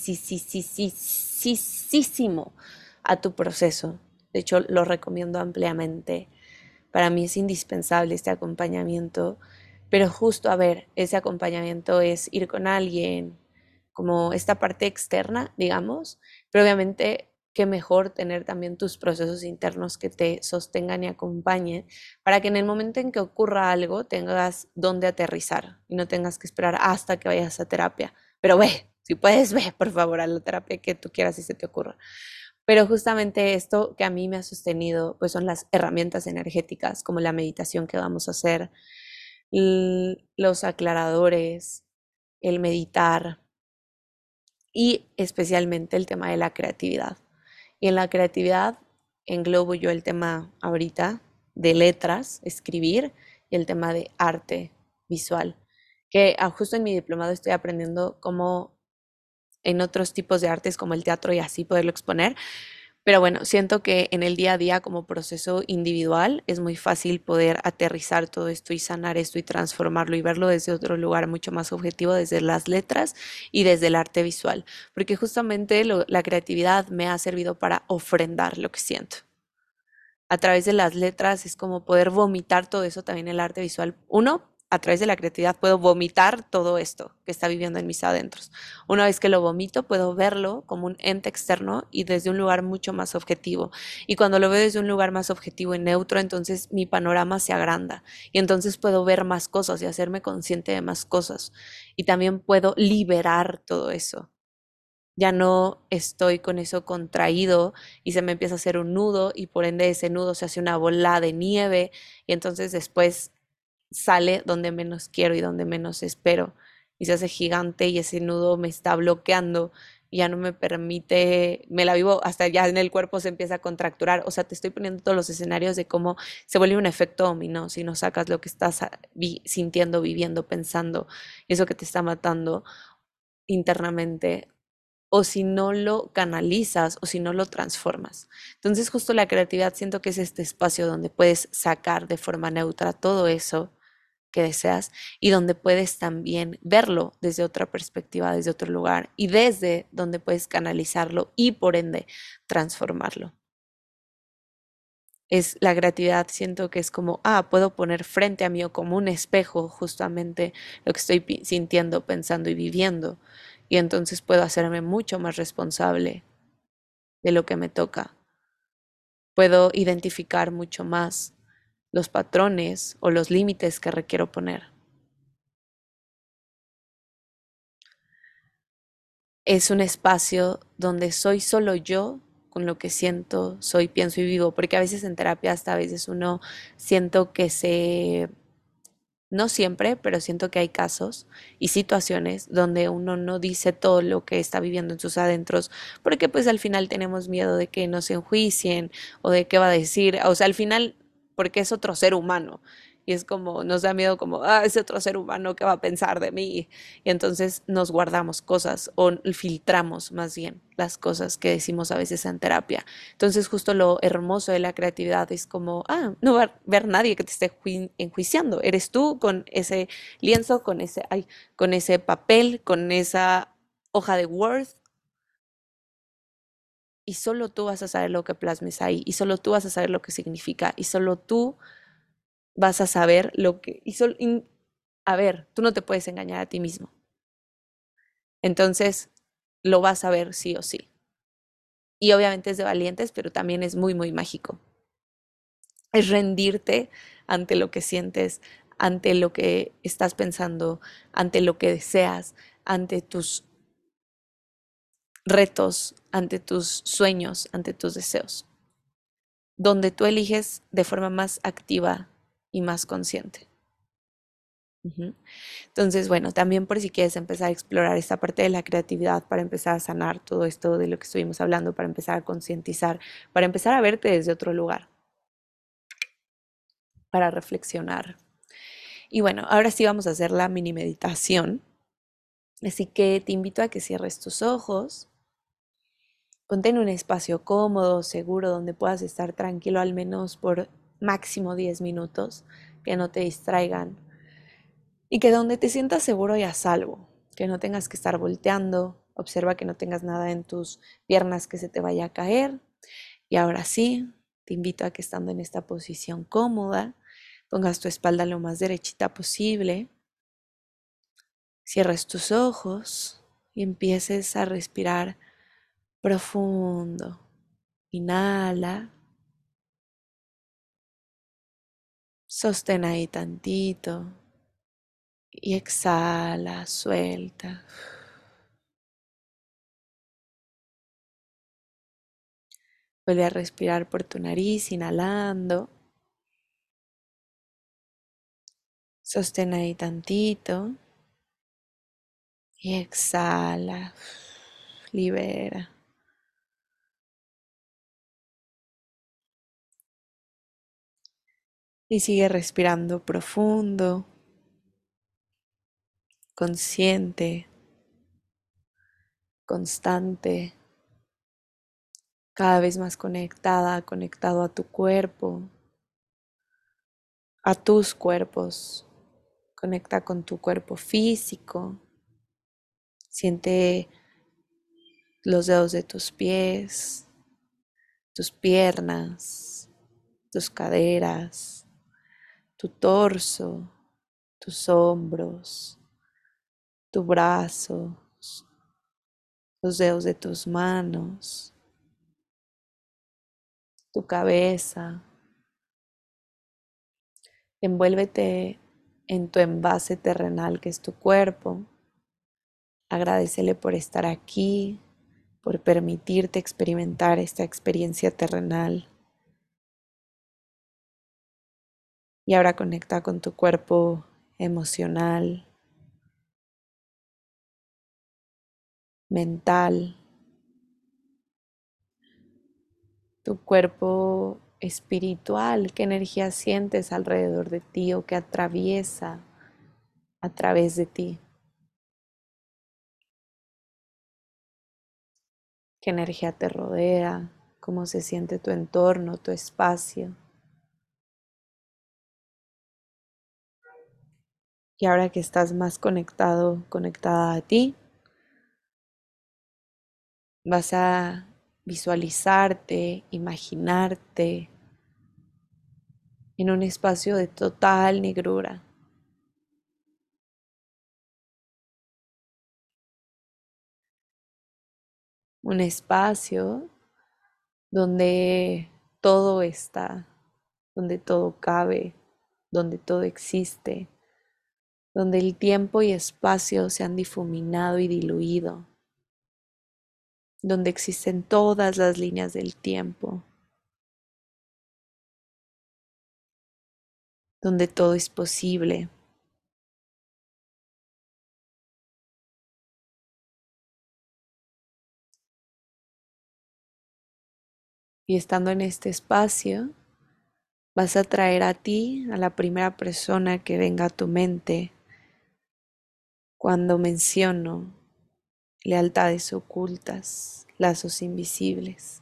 a tu proceso. De hecho, lo recomiendo ampliamente. Para mí es indispensable este acompañamiento, pero justo, a ver, ese acompañamiento es ir con alguien, como esta parte externa, digamos, pero obviamente qué mejor tener también tus procesos internos que te sostengan y acompañen para que en el momento en que ocurra algo tengas dónde aterrizar y no tengas que esperar hasta que vayas a terapia. Pero ve, si puedes, ve por favor a la terapia que tú quieras y se te ocurra. Pero justamente esto que a mí me ha sostenido, pues son las herramientas energéticas, como la meditación que vamos a hacer, los aclaradores, el meditar, y especialmente el tema de la creatividad. Y en la creatividad englobo yo el tema ahorita de letras, escribir, y el tema de arte visual, que ah, justo en mi diplomado estoy aprendiendo cómo en otros tipos de artes como el teatro y así poderlo exponer, Pero bueno, siento que en el día a día como proceso individual es muy fácil poder aterrizar todo esto y sanar esto y transformarlo y verlo desde otro lugar mucho más objetivo, desde las letras y desde el arte visual, porque justamente la creatividad me ha servido para ofrendar lo que siento. A través de las letras es como poder vomitar todo eso también el arte visual. Uno, a través de la creatividad puedo vomitar todo esto que está viviendo en mis adentros. Una vez que lo vomito, puedo verlo como un ente externo y desde un lugar mucho más objetivo. Y cuando lo veo desde un lugar más objetivo y neutro, entonces mi panorama se agranda y entonces puedo ver más cosas y hacerme consciente de más cosas. Y también puedo liberar todo eso. Ya no estoy con eso contraído y se me empieza a hacer un nudo y por ende ese nudo se hace una bola de nieve y entonces después sale donde menos quiero y donde menos espero y se hace gigante y ese nudo me está bloqueando y ya no me permite, me la vivo hasta ya en el cuerpo se empieza a contracturar, o sea, te estoy poniendo todos los escenarios de cómo se vuelve un efecto dominó si no sacas lo que estás vi- sintiendo, viviendo, pensando, eso que te está matando internamente o si no lo canalizas o si no lo transformas. Entonces, justo la creatividad siento que es este espacio donde puedes sacar de forma neutra todo eso que deseas y donde puedes también verlo desde otra perspectiva, desde otro lugar y desde donde puedes canalizarlo y por ende transformarlo. Es la creatividad, siento que es como, ah, puedo poner frente a mí o como un espejo justamente lo que estoy sintiendo, pensando y viviendo y entonces puedo hacerme mucho más responsable de lo que me toca. Puedo identificar mucho más los patrones o los límites que requiero poner. Es un espacio donde soy solo yo con lo que siento, soy, pienso y vivo, porque a veces en terapia hasta a veces uno siento que se No siempre, pero siento que hay casos y situaciones donde uno no dice todo lo que está viviendo en sus adentros, porque pues al final tenemos miedo de que nos enjuicien o de qué va a decir, o sea, al final, porque es otro ser humano. Y es como, nos da miedo como, ah, ese otro ser humano, ¿qué va a pensar de mí? Y entonces nos guardamos cosas o filtramos más bien las cosas que decimos a veces en terapia. Entonces, justo lo hermoso de la creatividad es como, ah, no va a ver nadie que te esté jui- enjuiciando. Eres tú con ese lienzo, con ese, con ese papel, con esa hoja de Word, y solo tú vas a saber lo que plasmes ahí, y solo tú vas a saber lo que significa, y solo tú vas a saber lo que... Y a ver, tú no te puedes engañar a ti mismo. Entonces, lo vas a ver sí o sí. Y obviamente es de valientes, pero también es muy, muy mágico. es rendirte ante lo que sientes, ante lo que estás pensando, ante lo que deseas, ante tus retos, ante tus sueños, ante tus deseos, donde tú eliges de forma más activa y más consciente. Entonces, bueno, también por si quieres empezar a explorar esta parte de la creatividad para empezar a sanar todo esto de lo que estuvimos hablando, para empezar a concientizar, para empezar a verte desde otro lugar, para reflexionar. Y bueno, ahora sí vamos a hacer la mini meditación. Así que te invito a que cierres tus ojos, ponte en un espacio cómodo, seguro, donde puedas estar tranquilo al menos por máximo 10 minutos, que no te distraigan y que donde te sientas seguro y a salvo, que no tengas que estar volteando, observa que no tengas nada en tus piernas que se te vaya a caer. Y ahora sí, te invito a que estando en esta posición cómoda, pongas tu espalda lo más derechita posible Cierres tus ojos y empieces a respirar profundo. Inhala, sostén ahí tantito y exhala, suelta. Vuelve a respirar por tu nariz, inhalando. Sostén ahí tantito y exhala, libera. Y sigue respirando profundo, consciente, constante, cada vez más conectada, conectado a tu cuerpo, a tus cuerpos. Conecta con tu cuerpo físico. Siente los dedos de tus pies, tus piernas, tus caderas, tu torso, tus hombros, tu brazo, los dedos de tus manos, tu cabeza. Envuélvete en tu envase terrenal que es tu cuerpo. Agradecele por estar aquí, por permitirte experimentar esta experiencia terrenal. Y ahora conecta con tu cuerpo emocional, mental, tu cuerpo espiritual, qué energía sientes alrededor de ti o que atraviesa a través de ti. qué energía te rodea, cómo se siente tu entorno, tu espacio. Y ahora que estás más conectado, conectada a ti, vas a visualizarte, imaginarte en un espacio de total negrura. Un espacio donde todo está, donde todo cabe, donde todo existe, donde el tiempo y espacio se han difuminado y diluido, donde existen todas las líneas del tiempo, donde todo es posible. Y estando en este espacio, vas a traer a ti a la primera persona que venga a tu mente cuando menciono lealtades ocultas, lazos invisibles.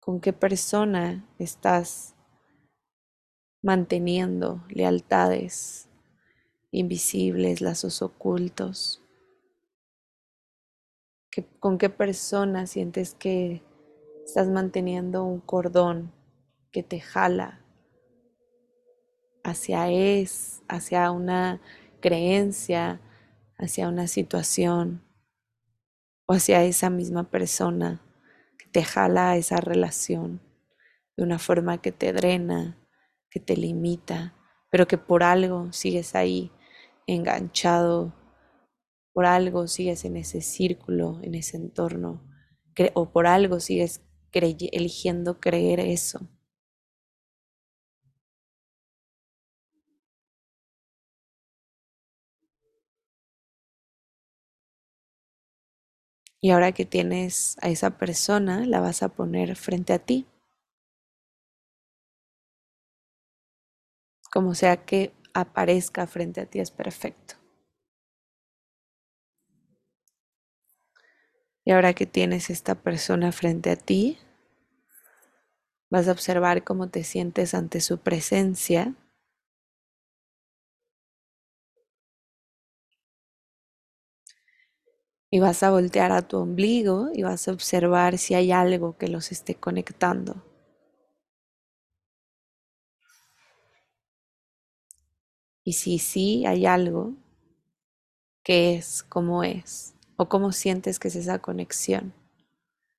¿Con qué persona estás manteniendo lealtades invisibles, lazos ocultos? ¿Con qué persona sientes que estás manteniendo un cordón que te jala hacia es, hacia una creencia, hacia una situación o hacia esa misma persona que te jala a esa relación de una forma que te drena, que te limita, pero que por algo sigues ahí enganchado, por algo sigues en ese círculo, en ese entorno, o por algo sigues eligiendo creer eso. Y ahora que tienes a esa persona, la vas a poner frente a ti. Como sea que aparezca frente a ti es perfecto. Y ahora que tienes esta persona frente a ti, vas a observar cómo te sientes ante su presencia Y vas a voltear a tu ombligo y vas a observar si hay algo que los esté conectando. Y si sí hay algo, ¿qué es? ¿Cómo es? ¿O cómo sientes que es esa conexión?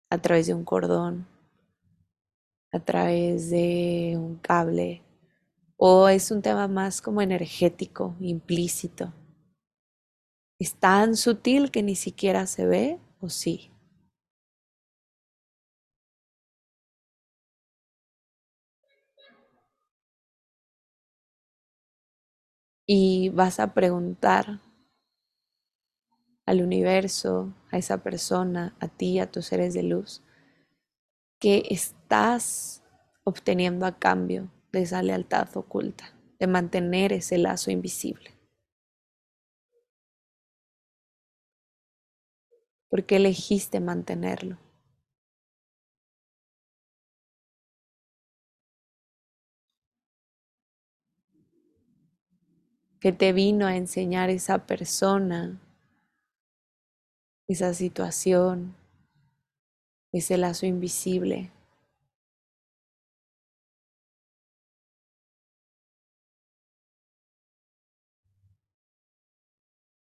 A través de un cordón, a través de un cable, o es un tema más como energético, implícito. ¿Es tan sutil que ni siquiera se ve o sí? Y vas a preguntar al universo, a esa persona, a ti, a tus seres de luz, ¿qué estás obteniendo a cambio de esa lealtad oculta, de mantener ese lazo invisible. ¿Por qué elegiste mantenerlo? ¿Qué te vino a enseñar esa persona, esa situación, ese lazo invisible?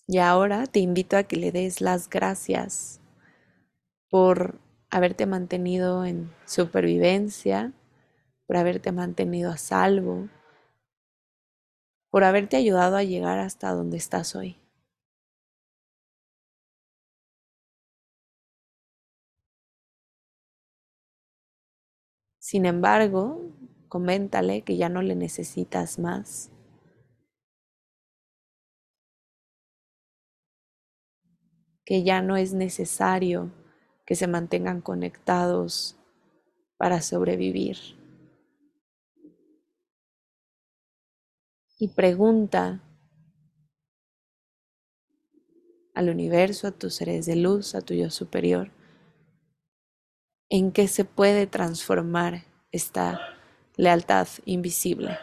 Y ahora te invito a que le des las gracias por haberte mantenido en supervivencia, por haberte mantenido a salvo, por haberte ayudado a llegar hasta donde estás hoy. Sin embargo, coméntale que ya no le necesitas más que ya no es necesario que se mantengan conectados para sobrevivir. Y pregunta al universo, a tus seres de luz, a tu yo superior, en qué se puede transformar esta lealtad invisible.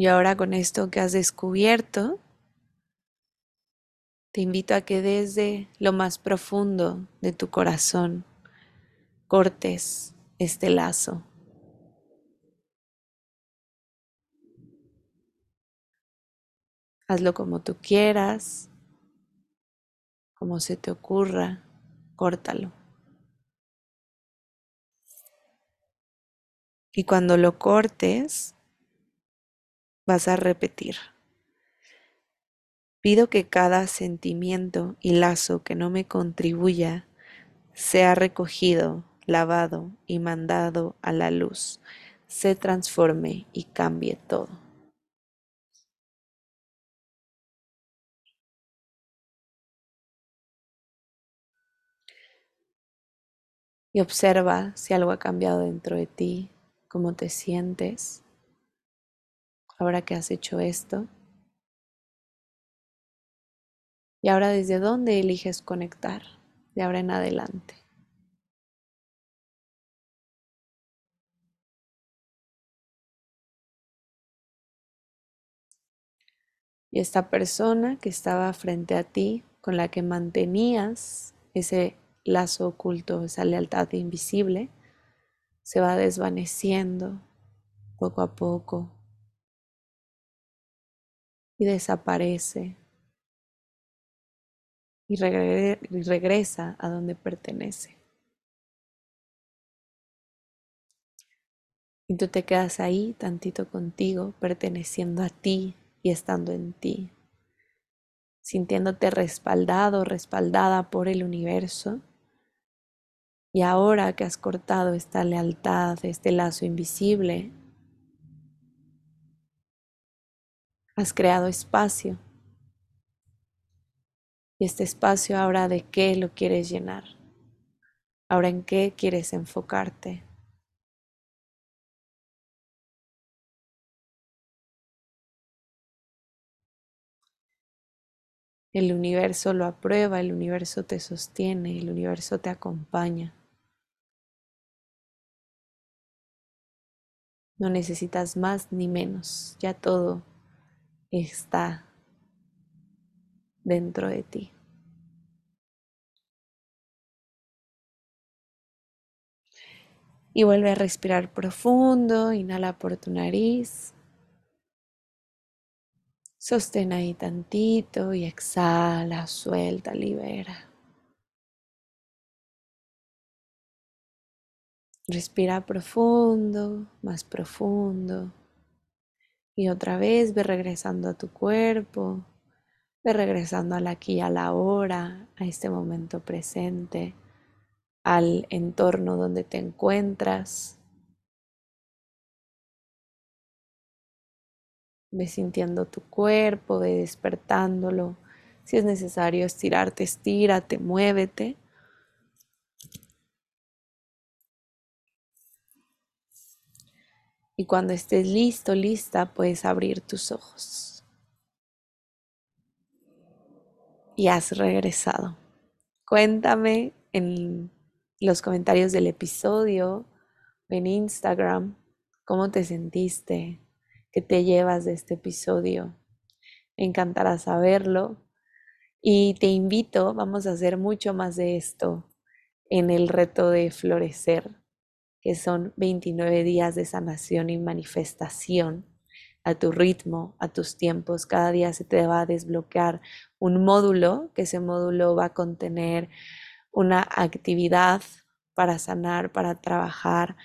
Y ahora con esto que has descubierto, te invito a que desde lo más profundo de tu corazón cortes este lazo. Hazlo como tú quieras, como se te ocurra, córtalo. Y cuando lo cortes, vas a repetir. Pido que cada sentimiento y lazo que no me contribuya sea recogido, lavado y mandado a la luz, se transforme y cambie todo. Y observa si algo ha cambiado dentro de ti, cómo te sientes ahora que has hecho esto. Y ahora desde dónde eliges conectar, de ahora en adelante. Y esta persona que estaba frente a ti, con la que mantenías ese lazo oculto, esa lealtad invisible, se va desvaneciendo poco a poco, y desaparece y, regresa a donde pertenece. Y tú te quedas ahí tantito contigo, perteneciendo a ti y estando en ti, sintiéndote respaldado, respaldada por el universo. Y ahora que has cortado esta lealtad, este lazo invisible, Has creado espacio. Y este espacio ahora de qué lo quieres llenar. Ahora en qué quieres enfocarte. El universo lo aprueba, el universo te sostiene, el universo te acompaña. No necesitas más ni menos, ya todo está dentro de ti. Y vuelve a respirar profundo, inhala por tu nariz. Sostén ahí tantito y exhala, suelta, libera. Respira profundo, más profundo. Y otra vez ve regresando a tu cuerpo, ve regresando al aquí a la hora, a este momento presente, al entorno donde te encuentras. Ve sintiendo tu cuerpo, ve despertándolo, Si es necesario estirarte, estírate, muévete. Y cuando estés listo, lista, puedes abrir tus ojos. Y has regresado. Cuéntame en los comentarios del episodio, en Instagram, cómo te sentiste, qué te llevas de este episodio. Me encantará saberlo. Y te invito, vamos a hacer mucho más de esto en el reto de florecer que son 29 días de sanación y manifestación a tu ritmo, a tus tiempos. Cada día se te va a desbloquear un módulo, que ese módulo va a contener una actividad para sanar, para trabajar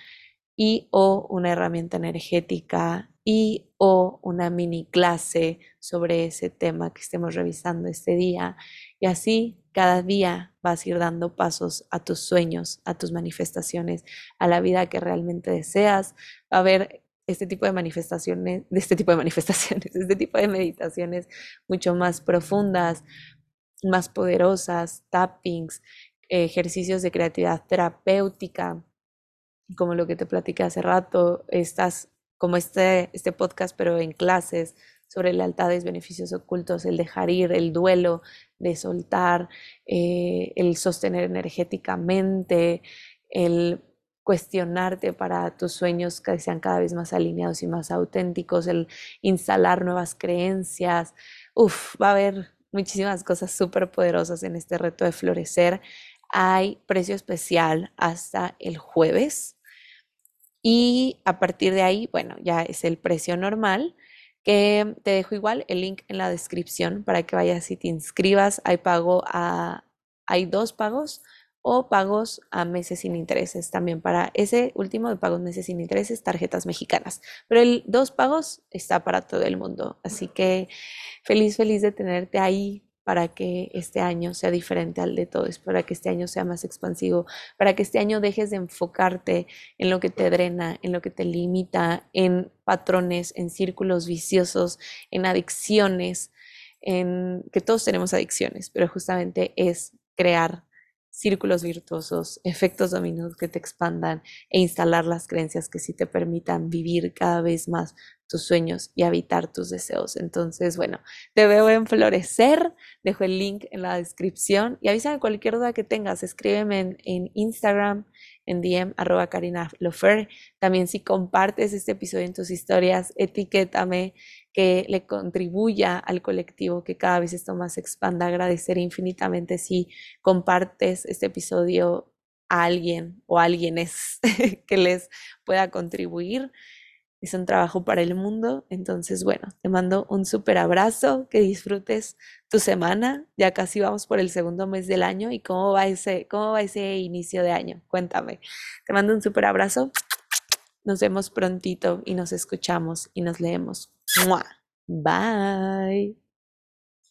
y o una herramienta energética y o una mini clase sobre ese tema que estemos revisando este día. Y así cada día vas a ir dando pasos a tus sueños, a tus manifestaciones, a la vida que realmente deseas. Va a haber este tipo de manifestaciones, de este tipo de manifestaciones, este tipo de meditaciones mucho más profundas, más poderosas, tappings, ejercicios de creatividad terapéutica, como lo que te platiqué hace rato, estás como este, este podcast, pero en clases sobre lealtades, beneficios ocultos, el dejar ir, el duelo, de soltar, eh, el sostener energéticamente, el cuestionarte para tus sueños que sean cada vez más alineados y más auténticos, el instalar nuevas creencias. Uf, va a haber muchísimas cosas súper poderosas en este reto de florecer. Hay precio especial hasta el jueves y a partir de ahí, bueno, ya es el precio normal, que te dejo igual el link en la descripción para que vayas y te inscribas. Hay pago a, hay dos pagos o pagos a meses sin intereses también para ese último de pagos meses sin intereses, tarjetas mexicanas. Pero el dos pagos está para todo el mundo. Así que feliz, feliz de tenerte ahí para que este año sea diferente al de todos, para que este año sea más expansivo, para que este año dejes de enfocarte en lo que te drena, en lo que te limita, en patrones, en círculos viciosos, en adicciones, en que todos tenemos adicciones, pero justamente es crear círculos virtuosos, efectos dominos que te expandan e instalar las creencias que sí te permitan vivir cada vez más tus sueños y habitar tus deseos. Entonces, bueno, te veo en florecer, dejo el link en la descripción y avísame cualquier duda que tengas, escríbeme en, en Instagram, en DM, arroba Karina Lofer. También si compartes este episodio en tus historias, etiquétame que le contribuya al colectivo, que cada vez esto más se expanda. Agradecer infinitamente si compartes este episodio a alguien o a alguienes que les pueda contribuir. Es un trabajo para el mundo. Entonces, bueno, te mando un súper abrazo, que disfrutes tu semana. Ya casi vamos por el segundo mes del año. ¿Y cómo va ese, cómo va ese inicio de año? Cuéntame. Te mando un súper abrazo. Nos vemos prontito y nos escuchamos y nos leemos. Mwah. Bye.